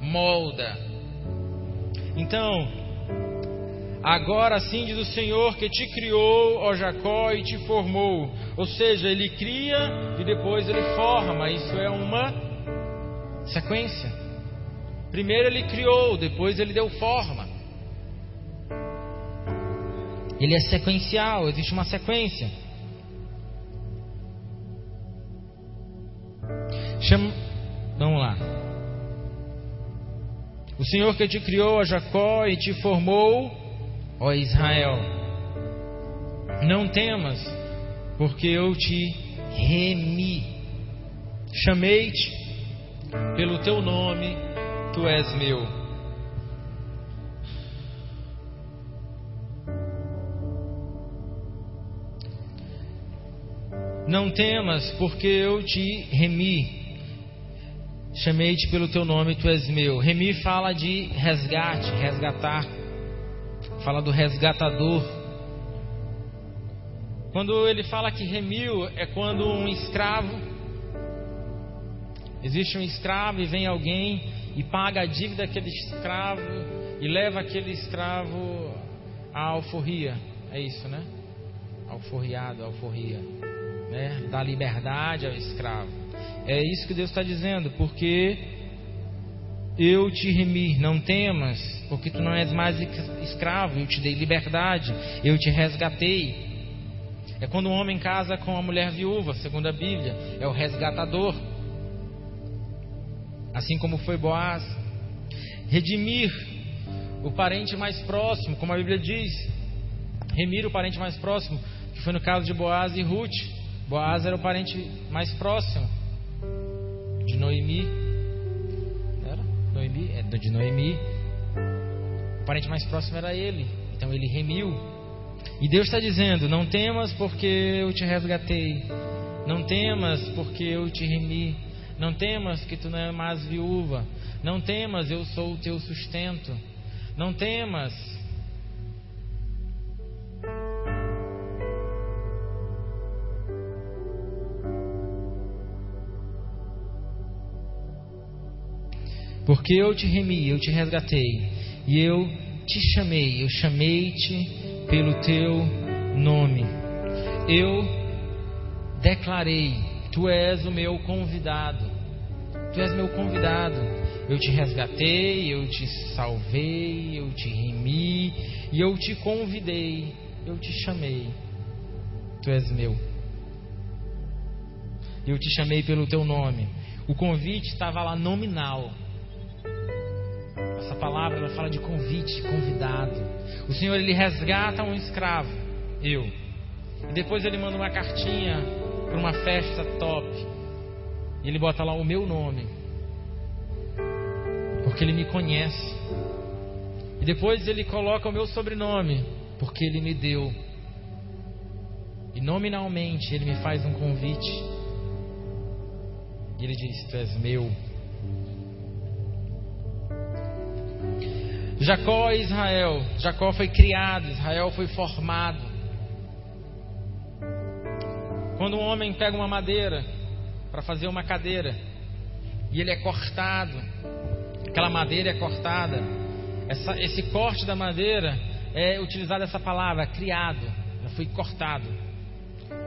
molda. Então, agora sim diz o Senhor que te criou, ó Jacó, e te formou. Ou seja, ele cria e depois ele forma. Isso é uma sequência. Primeiro ele criou, depois ele deu forma. Ele é sequencial, existe uma sequência. Chama... Vamos lá. O Senhor que te criou, a Jacó, e te formou, ó Israel. Não temas, porque eu te remi. Chamei-te pelo teu nome, tu és meu. Não temas, porque eu te remi. Chamei-te pelo teu nome, tu és meu. Remi fala de resgate, resgatar. Fala do resgatador. Quando ele fala que remiu, é quando um escravo. Existe um escravo e vem alguém e paga a dívida daquele escravo e leva aquele escravo à alforria. É isso, né? Alforriado, alforria né, da liberdade ao escravo. É isso que Deus está dizendo, porque eu te remi, não temas, porque tu não és mais escravo, eu te dei liberdade, eu te resgatei. É quando um homem casa com uma mulher viúva, segundo a Bíblia, é o resgatador. Assim como foi Boaz. Redimir o parente mais próximo, como a Bíblia diz. Remir o parente mais próximo, que foi no caso de Boaz e Ruth. Boaz era o parente mais próximo de Noemi. Era? Noemi? É de Noemi. O parente mais próximo era ele. Então ele remiu. E Deus está dizendo: Não temas, porque eu te resgatei. Não temas, porque eu te remi. Não temas, que tu não é mais viúva. Não temas, eu sou o teu sustento. Não temas, Porque eu te remi, eu te resgatei, e eu te chamei, eu chamei-te pelo teu nome. Eu declarei: Tu és o meu convidado. Tu és meu convidado. Eu te resgatei, eu te salvei, eu te remi, e eu te convidei, eu te chamei. Tu és meu. Eu te chamei pelo teu nome. O convite estava lá nominal essa palavra ela fala de convite, convidado. O Senhor ele resgata um escravo, eu. E depois ele manda uma cartinha para uma festa top. E ele bota lá o meu nome. Porque ele me conhece. E depois ele coloca o meu sobrenome, porque ele me deu. E nominalmente ele me faz um convite. E ele diz: Tu és meu. Jacó e Israel. Jacó foi criado, Israel foi formado. Quando um homem pega uma madeira para fazer uma cadeira e ele é cortado, aquela madeira é cortada, essa, esse corte da madeira é utilizada essa palavra, criado, já foi cortado.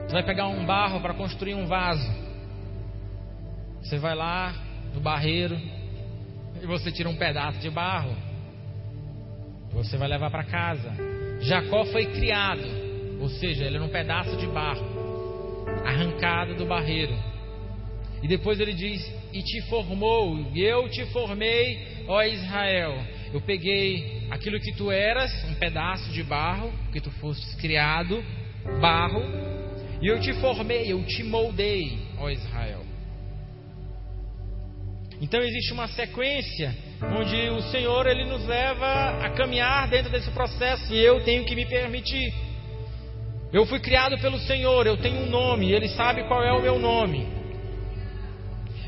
Você vai pegar um barro para construir um vaso. Você vai lá no barreiro e você tira um pedaço de barro você vai levar para casa. Jacó foi criado, ou seja, ele era um pedaço de barro, arrancado do barreiro. E depois ele diz: E te formou, e eu te formei, ó Israel. eu peguei aquilo que tu eras, um pedaço de barro, que tu fostes criado, barro, e eu te formei, eu te moldei, ó Israel. Então existe uma sequência onde o Senhor ele nos leva a caminhar dentro desse processo e eu tenho que me permitir. Eu fui criado pelo Senhor, eu tenho um nome, Ele sabe qual é o meu nome.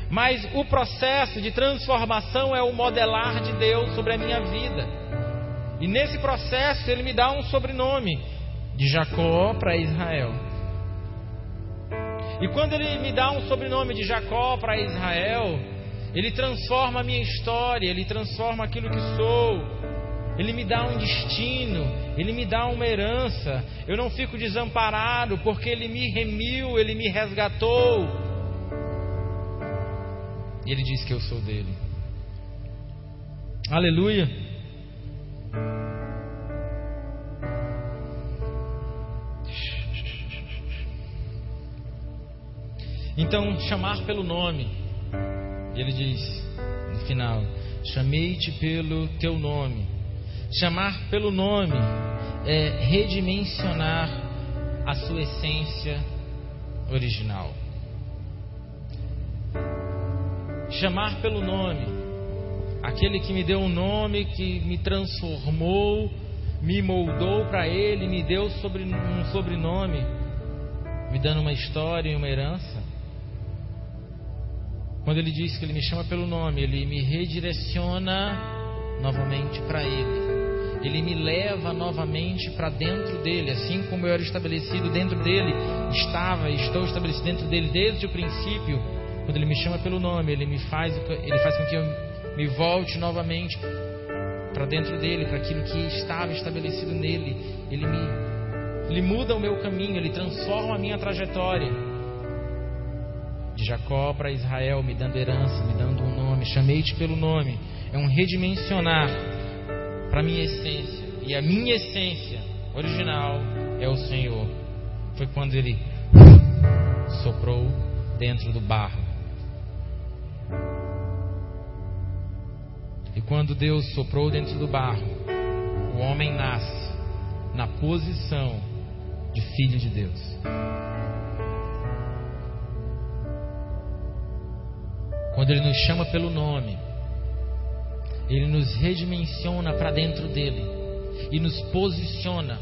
Mas o processo de transformação é o modelar de Deus sobre a minha vida. E nesse processo Ele me dá um sobrenome, de Jacó para Israel. E quando Ele me dá um sobrenome de Jacó para Israel, Ele transforma a minha história, Ele transforma aquilo que sou. Ele me dá um destino, Ele me dá uma herança. Eu não fico desamparado porque Ele me remiu, Ele me resgatou. E Ele diz que eu sou dele. Aleluia. Então, chamar pelo nome. E ele diz no final: Chamei-te pelo teu nome Chamar pelo nome é redimensionar a sua essência original. Chamar pelo nome, aquele que me deu um nome, que me transformou, me moldou para ele, me deu sobre, um sobrenome, me dando uma história e uma herança. Quando ele diz que ele me chama pelo nome, ele me redireciona novamente para ele ele me leva novamente para dentro dele, assim como eu era estabelecido dentro dele, estava e estou estabelecido dentro dele desde o princípio. Quando ele me chama pelo nome, ele me faz, ele faz com que eu me volte novamente para dentro dele, para aquilo que estava estabelecido nele. Ele me ele muda o meu caminho, ele transforma a minha trajetória. De Jacó para Israel, me dando herança, me dando um nome, chamei-te pelo nome. É um redimensionar para minha essência. E a minha essência original é o Senhor. Foi quando Ele soprou dentro do barro. E quando Deus soprou dentro do barro, o homem nasce na posição de filho de Deus. Quando Ele nos chama pelo nome, ele nos redimensiona para dentro dele e nos posiciona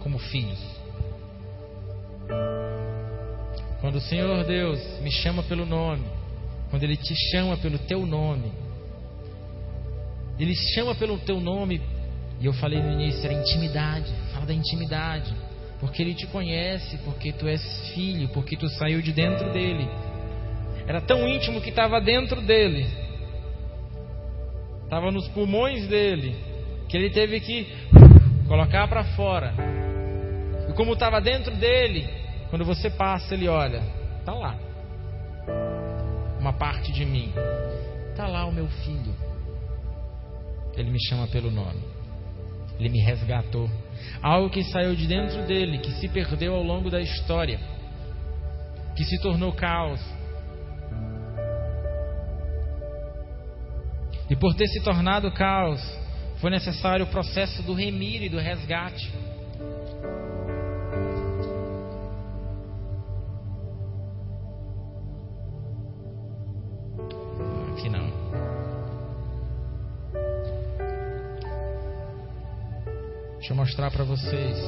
como filhos. Quando o Senhor Deus me chama pelo nome, quando Ele te chama pelo teu nome, Ele chama pelo teu nome, e eu falei no início, era intimidade, fala da intimidade, porque Ele te conhece, porque tu és filho, porque tu saiu de dentro dele. Era tão íntimo que estava dentro dele, estava nos pulmões dele, que ele teve que colocar para fora. E como estava dentro dele, quando você passa, ele olha, tá lá. Uma parte de mim. Tá lá o meu filho. Ele me chama pelo nome. Ele me resgatou. Algo que saiu de dentro dele, que se perdeu ao longo da história, que se tornou caos, E por ter se tornado caos, foi necessário o processo do remir e do resgate. Aqui não. Deixa eu mostrar para vocês.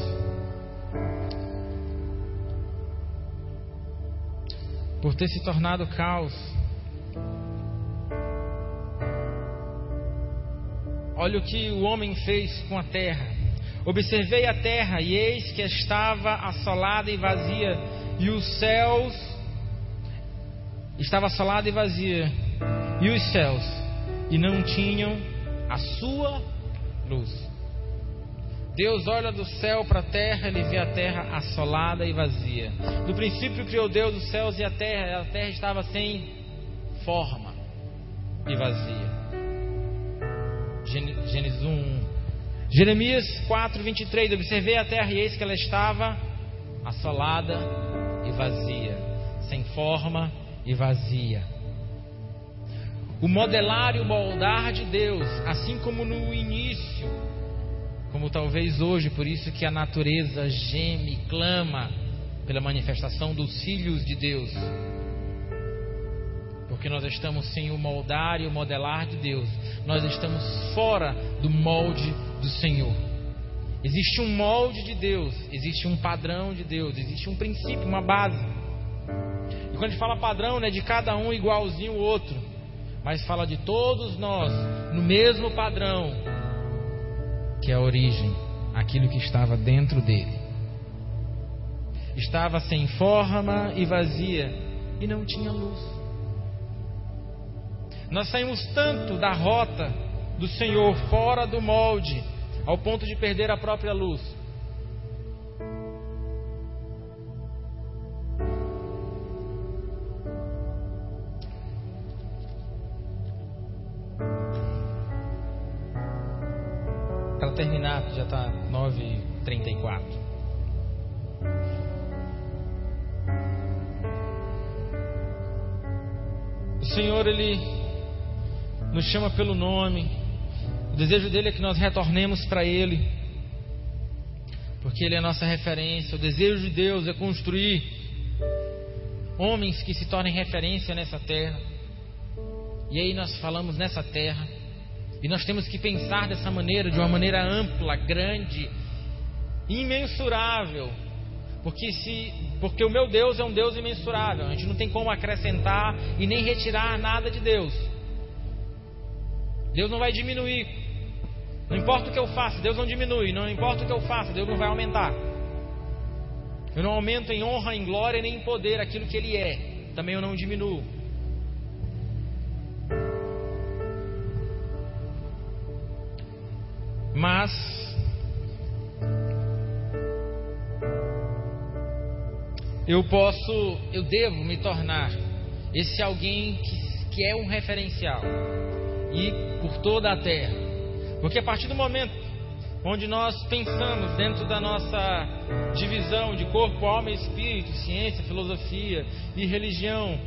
Por ter se tornado caos, Olha o que o homem fez com a terra. Observei a terra, e eis que estava assolada e vazia, e os céus estava assolada e vazia, e os céus e não tinham a sua luz. Deus olha do céu para a terra, ele vê a terra assolada e vazia. No princípio criou Deus os céus e a terra, e a terra estava sem forma e vazia. Gênesis 1. Jeremias 4, 23. Observei a terra e eis que ela estava assolada e vazia, sem forma e vazia. o modelar e o moldar de Deus, assim como no início, como talvez hoje, por isso que a natureza geme, clama pela manifestação dos filhos de Deus. Porque nós estamos sem o moldar e o modelar de Deus, nós estamos fora do molde do Senhor. Existe um molde de Deus, existe um padrão de Deus, existe um princípio, uma base. E quando a gente fala padrão, não é de cada um igualzinho o outro, mas fala de todos nós no mesmo padrão, que é a origem, aquilo que estava dentro dele. Estava sem forma e vazia e não tinha luz. Nós saímos tanto da rota do Senhor, fora do molde, ao ponto de perder a própria luz. Para terminar, já está 9h34. O Senhor, Ele nos chama pelo nome, o desejo dele é que nós retornemos para Ele, porque Ele é a nossa referência. O desejo de Deus é construir homens que se tornem referência nessa terra. E aí nós falamos nessa terra, e nós temos que pensar dessa maneira, de uma maneira ampla, grande, imensurável. Porque, se, porque o meu Deus é um Deus imensurável, a gente não tem como acrescentar e nem retirar nada de Deus. Deus não vai diminuir não importa o que eu faça, Deus não diminui. Não importa o que eu faça, Deus não vai aumentar. Eu não aumento em honra, em glória nem em poder aquilo que Ele é. Também eu não diminuo. Mas eu posso, eu devo me tornar esse alguém que, que é um referencial e por toda a terra porque a partir do momento onde nós pensamos dentro da nossa divisão de corpo, alma e espírito, ciência, filosofia e religião,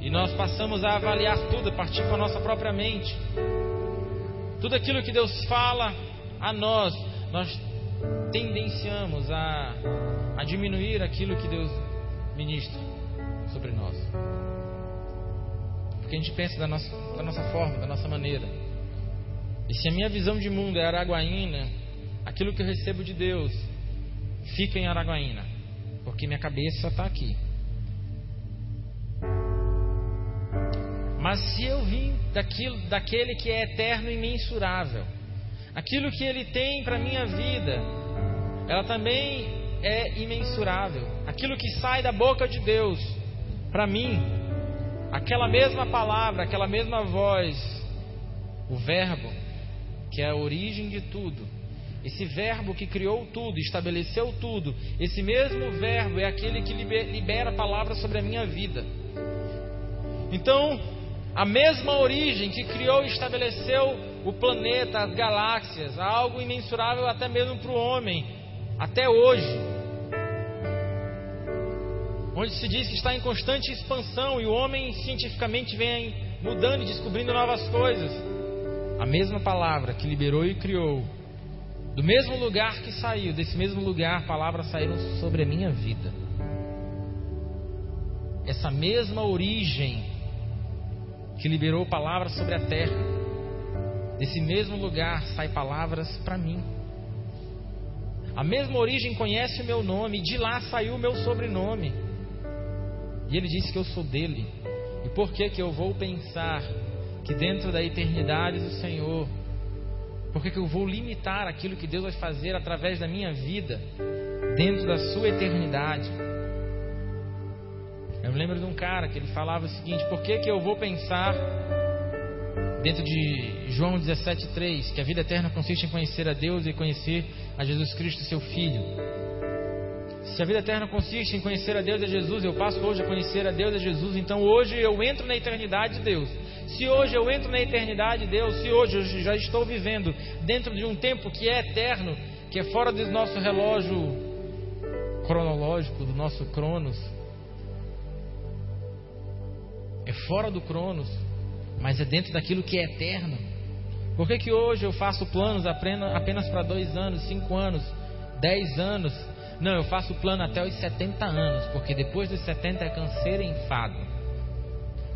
e nós passamos a avaliar tudo a partir com a nossa própria mente, tudo aquilo que Deus fala a nós, nós tendenciamos a, a diminuir aquilo que Deus ministra sobre nós. Porque a gente pensa da nossa, da nossa forma, da nossa maneira. E se a minha visão de mundo é Araguaína, aquilo que eu recebo de Deus fica em Araguaína, porque minha cabeça está aqui. Mas se eu vim daquilo, daquele que é eterno e imensurável, aquilo que ele tem para minha vida, ela também é imensurável. Aquilo que sai da boca de Deus, para mim, aquela mesma palavra, aquela mesma voz, o Verbo, que é a origem de tudo. Esse verbo que criou tudo, estabeleceu tudo, esse mesmo verbo é aquele que libera a palavra sobre a minha vida. Então, a mesma origem que criou e estabeleceu o planeta, as galáxias, algo imensurável até mesmo para o homem, até hoje. Onde se diz que está em constante expansão e o homem cientificamente vem mudando e descobrindo novas coisas a mesma palavra que liberou e criou, do mesmo lugar que saiu, desse mesmo lugar, palavras saíram sobre a minha vida. Essa mesma origem que liberou palavras sobre a terra, desse mesmo lugar sai palavras para mim. A mesma origem conhece o meu nome, de lá saiu o meu sobrenome. E ele disse que eu sou dele. E por que que eu vou pensar que dentro da eternidade do Senhor, por que eu vou limitar aquilo que Deus vai fazer através da minha vida, dentro da sua eternidade? Eu me lembro de um cara que ele falava o seguinte: por que, que eu vou pensar, dentro de João 17,3, que a vida eterna consiste em conhecer a Deus e conhecer a Jesus Cristo, seu Filho? Se a vida eterna consiste em conhecer a Deus e a Jesus, eu passo hoje a conhecer a Deus e a Jesus, então hoje eu entro na eternidade de Deus. Se hoje eu entro na eternidade de Deus, se hoje eu já estou vivendo dentro de um tempo que é eterno, que é fora do nosso relógio cronológico, do nosso cronos, é fora do cronos, mas é dentro daquilo que é eterno. Por que, que hoje eu faço planos apenas para dois anos, cinco anos, dez anos? Não, eu faço plano até os 70 anos, porque depois dos 70 é canseiro e enfado.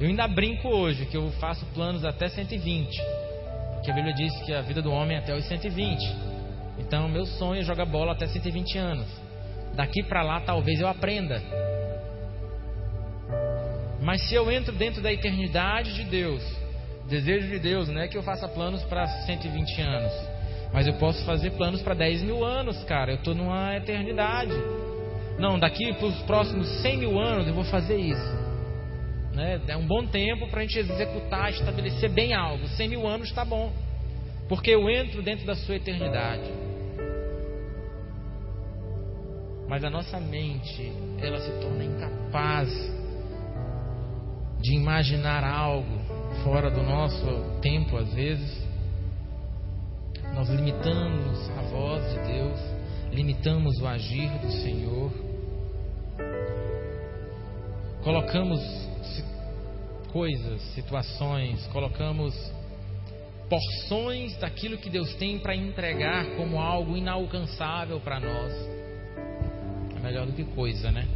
Eu ainda brinco hoje que eu faço planos até 120, porque a Bíblia diz que a vida do homem é até os 120. Então, meu sonho é jogar bola até 120 anos. Daqui para lá, talvez eu aprenda. Mas se eu entro dentro da eternidade de Deus, desejo de Deus não é que eu faça planos para 120 anos, mas eu posso fazer planos para 10 mil anos, cara. Eu estou numa eternidade. Não, daqui para os próximos 100 mil anos eu vou fazer isso. Né? É um bom tempo para a gente executar, estabelecer bem algo. 100 mil anos está bom, porque eu entro dentro da sua eternidade. Mas a nossa mente, ela se torna incapaz de imaginar algo fora do nosso tempo, às vezes. Nós limitamos a voz de Deus, limitamos o agir do Senhor, colocamos coisas, situações, colocamos porções daquilo que Deus tem para entregar como algo inalcançável para nós. É melhor do que coisa, né?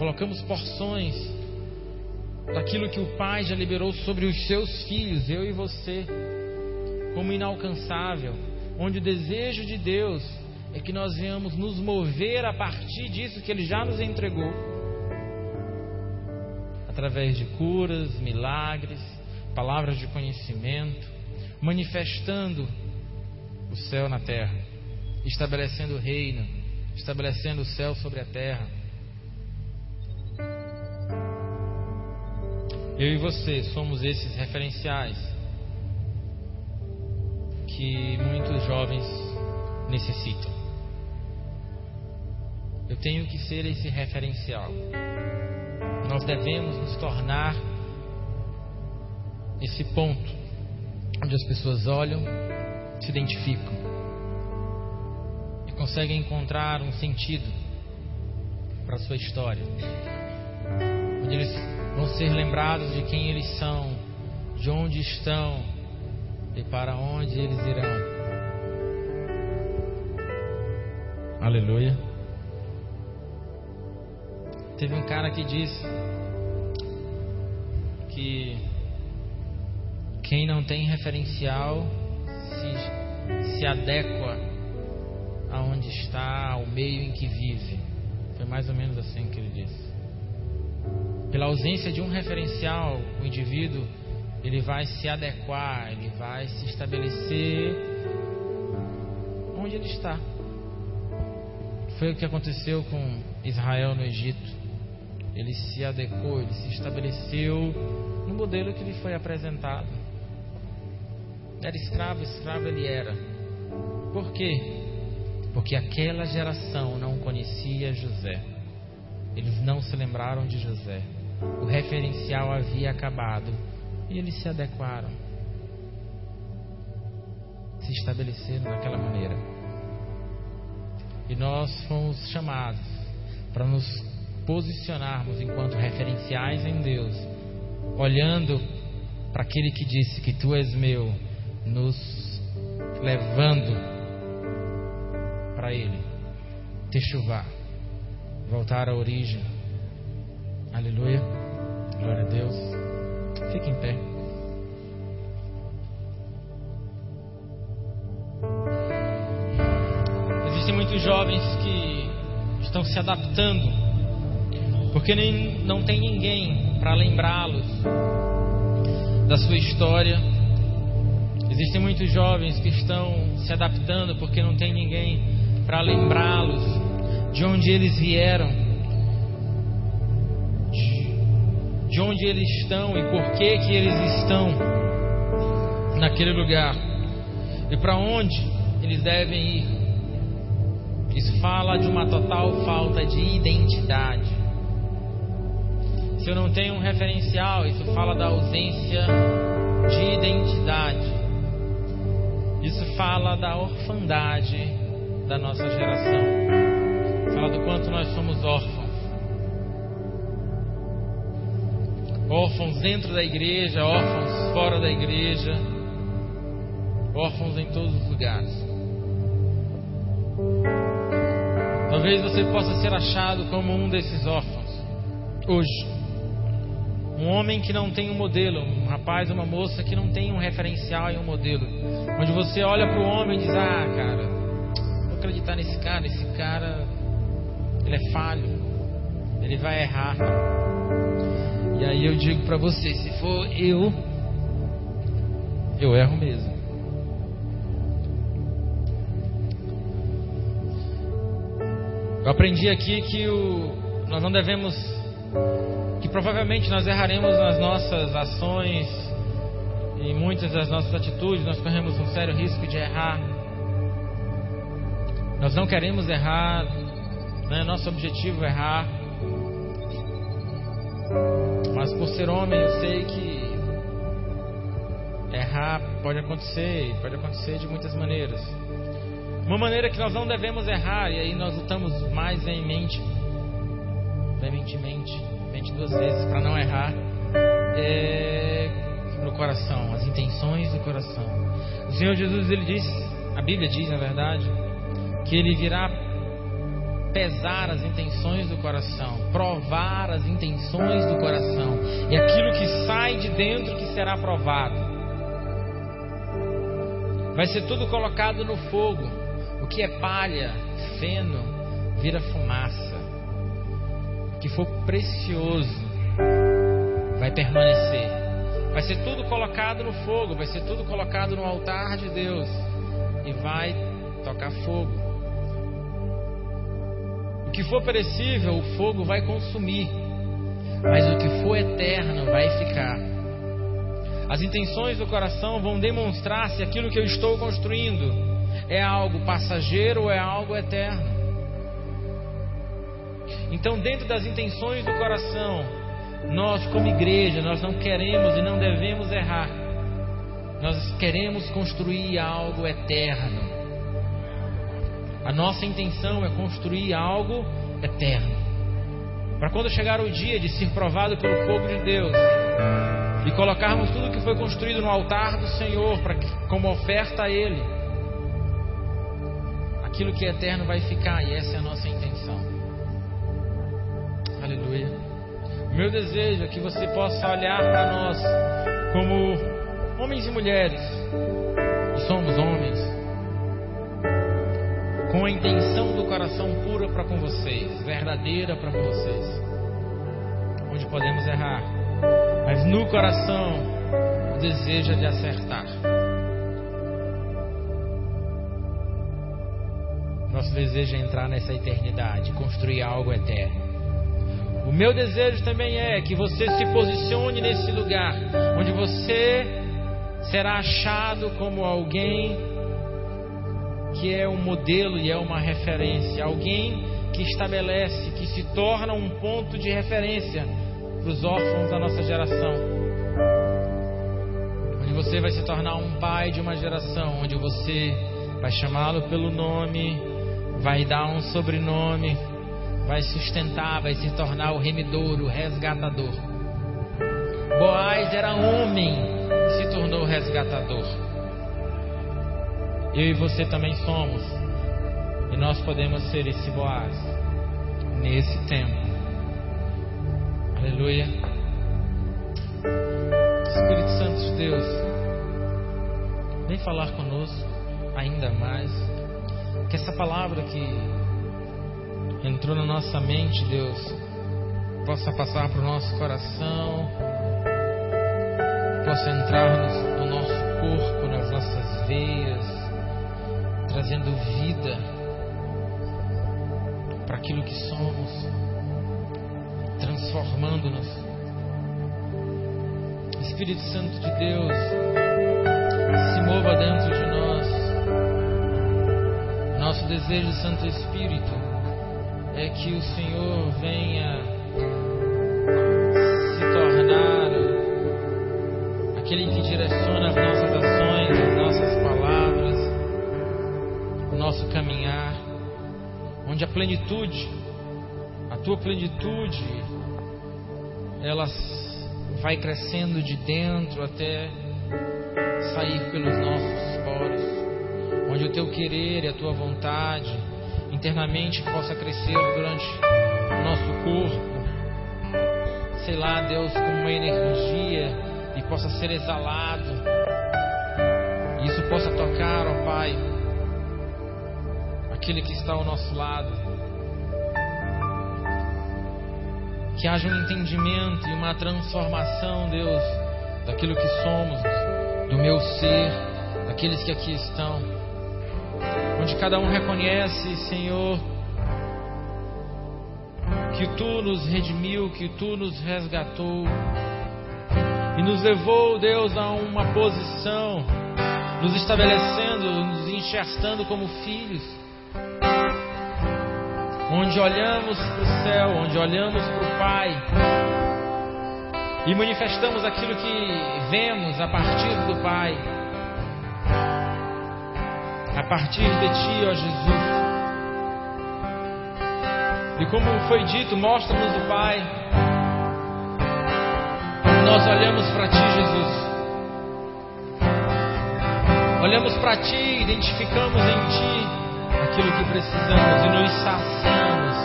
colocamos porções daquilo que o Pai já liberou sobre os seus filhos, eu e você, como inalcançável, onde o desejo de Deus é que nós venhamos nos mover a partir disso que Ele já nos entregou através de curas, milagres, palavras de conhecimento, manifestando o céu na terra, estabelecendo o reino, estabelecendo o céu sobre a terra. Eu e você somos esses referenciais que muitos jovens necessitam. Eu tenho que ser esse referencial. Nós devemos nos tornar esse ponto onde as pessoas olham, se identificam e conseguem encontrar um sentido para a sua história. Onde eles vão ser lembrados de quem eles são, de onde estão e para onde eles irão. Aleluia. Teve um cara que disse que quem não tem referencial se, se adequa aonde está, ao meio em que vive. Foi mais ou menos assim que ele disse. Pela ausência de um referencial, o indivíduo ele vai se adequar, ele vai se estabelecer onde ele está. Foi o que aconteceu com Israel no Egito. Ele se adequou, ele se estabeleceu no modelo que lhe foi apresentado. Era escravo, escravo ele era. Por quê? Porque aquela geração não conhecia José. Eles não se lembraram de José o referencial havia acabado e eles se adequaram, se estabeleceram daquela maneira. E nós fomos chamados para nos posicionarmos enquanto referenciais em Deus, olhando para aquele que disse que tu és meu, nos levando para Ele, chuvar, voltar à origem Aleluia. Glória a Deus. Fique em pé. Existem muitos jovens que estão se adaptando, porque nem, não tem ninguém para lembrá-los da sua história. Existem muitos jovens que estão se adaptando porque não tem ninguém para lembrá-los de onde eles vieram de onde eles estão e por que que eles estão naquele lugar e para onde eles devem ir. Isso fala de uma total falta de identidade. Se eu não tenho um referencial, isso fala da ausência de identidade. Isso fala da orfandade da nossa geração. Fala do quanto nós somos órfãos. Órfãos dentro da igreja, órfãos fora da igreja, órfãos em todos os lugares. Talvez você possa ser achado como um desses órfãos hoje. Um homem que não tem um modelo, um rapaz, uma moça que não tem um referencial e um modelo. Onde você olha para o homem e diz: Ah, cara, vou acreditar nesse cara, esse cara, ele é falho, ele vai errar. E aí eu digo para você: se for eu, eu erro mesmo. Eu aprendi aqui que o, nós não devemos, que provavelmente nós erraremos nas nossas ações e muitas das nossas atitudes, nós corremos um sério risco de errar. Nós não queremos errar, né? nosso objetivo é errar. Mas por ser homem, eu sei que errar pode acontecer, pode acontecer de muitas maneiras. Uma maneira que nós não devemos errar, e aí nós lutamos mais veemente, veementemente, mente duas vezes, para não errar, é no coração, as intenções do coração. O Senhor Jesus, ele diz, a Bíblia diz, na verdade, que ele virá pesar as intenções do coração, provar as intenções do coração, e aquilo que sai de dentro que será provado. Vai ser tudo colocado no fogo que é palha, feno, vira fumaça. O que for precioso vai permanecer. Vai ser tudo colocado no fogo, vai ser tudo colocado no altar de Deus e vai tocar fogo. O que for perecível, o fogo vai consumir, mas o que for eterno vai ficar. As intenções do coração vão demonstrar se aquilo que eu estou construindo é algo passageiro ou é algo eterno. Então, dentro das intenções do coração, nós, como igreja, nós não queremos e não devemos errar. Nós queremos construir algo eterno. A nossa intenção é construir algo eterno. Para quando chegar o dia de ser provado pelo fogo de Deus e colocarmos tudo que foi construído no altar do Senhor para como oferta a Ele aquilo que é eterno vai ficar, e essa é a nossa intenção. Aleluia. Meu desejo é que você possa olhar para nós como homens e mulheres, somos homens, com a intenção do coração pura para com vocês, verdadeira para com vocês, onde podemos errar, mas no coração o desejo de acertar. Nosso desejo é entrar nessa eternidade, construir algo eterno. O meu desejo também é que você se posicione nesse lugar, onde você será achado como alguém que é um modelo e é uma referência, alguém que estabelece, que se torna um ponto de referência para os órfãos da nossa geração. Onde você vai se tornar um pai de uma geração, onde você vai chamá-lo pelo nome, vai dar um sobrenome, vai sustentar, vai se tornar o remidor, o resgatador. Boaz era homem se tornou resgatador. Eu e você também somos. E nós podemos ser esse Boaz nesse tempo. Aleluia. Espírito Santo de Deus, vem falar conosco ainda mais. Que essa palavra que entrou na nossa mente, Deus, possa passar para o nosso coração, possa entrar no, no nosso corpo, nas nossas veias, trazendo vida para aquilo que somos, transformando-nos. Espírito Santo de Deus, se mova dentro de nós nosso desejo, Santo Espírito, é que o Senhor venha se tornar aquele que direciona as nossas nosso caminhar, onde a plenitude, a tua plenitude, ela vai crescendo de dentro até sair pelos nossos poros, onde o teu querer e a tua vontade internamente possa crescer durante o nosso corpo, sei lá, Deus, como uma energia e possa ser exalado, aquele que está ao nosso lado. Que haja um entendimento e uma transformação, Deus, daquilo que somos, do meu ser, daqueles que aqui estão. Onde cada um reconhece, Senhor, que tu nos redimiu, que tu nos resgatou e nos levou, Deus, a uma posição, nos estabelecendo, nos enxertando como filhos onde olhamos para o céu, onde olhamos para o Pai e manifestamos aquilo que vemos a partir do Pai, a partir de Ti, ó Jesus. E como foi dito, mostra-nos o Pai. Nós olhamos para Ti, Jesus. Olhamos para Ti, identificamos em Ti aquilo que precisamos e nos saciamos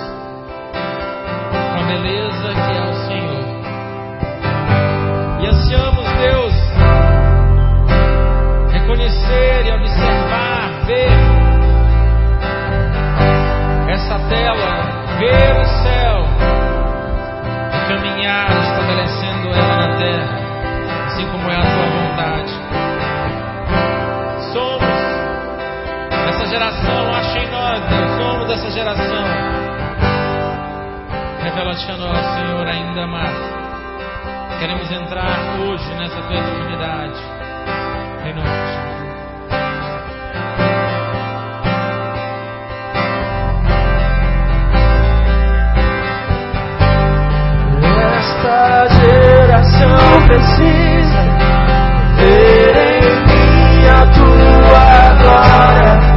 com a beleza que é o Senhor. E ansiamos, Deus, reconhecer e observar, ver essa tela, ver o céu e caminhar estabelecendo ela na terra, assim como é a tua vontade. nossa geração, acha em nós, né? Deus, somos dessa geração. Revela-te a nós, Senhor, ainda mais. Queremos entrar hoje nessa tua intimidade. Em nome de Esta geração precisa ver em mim a tua glória.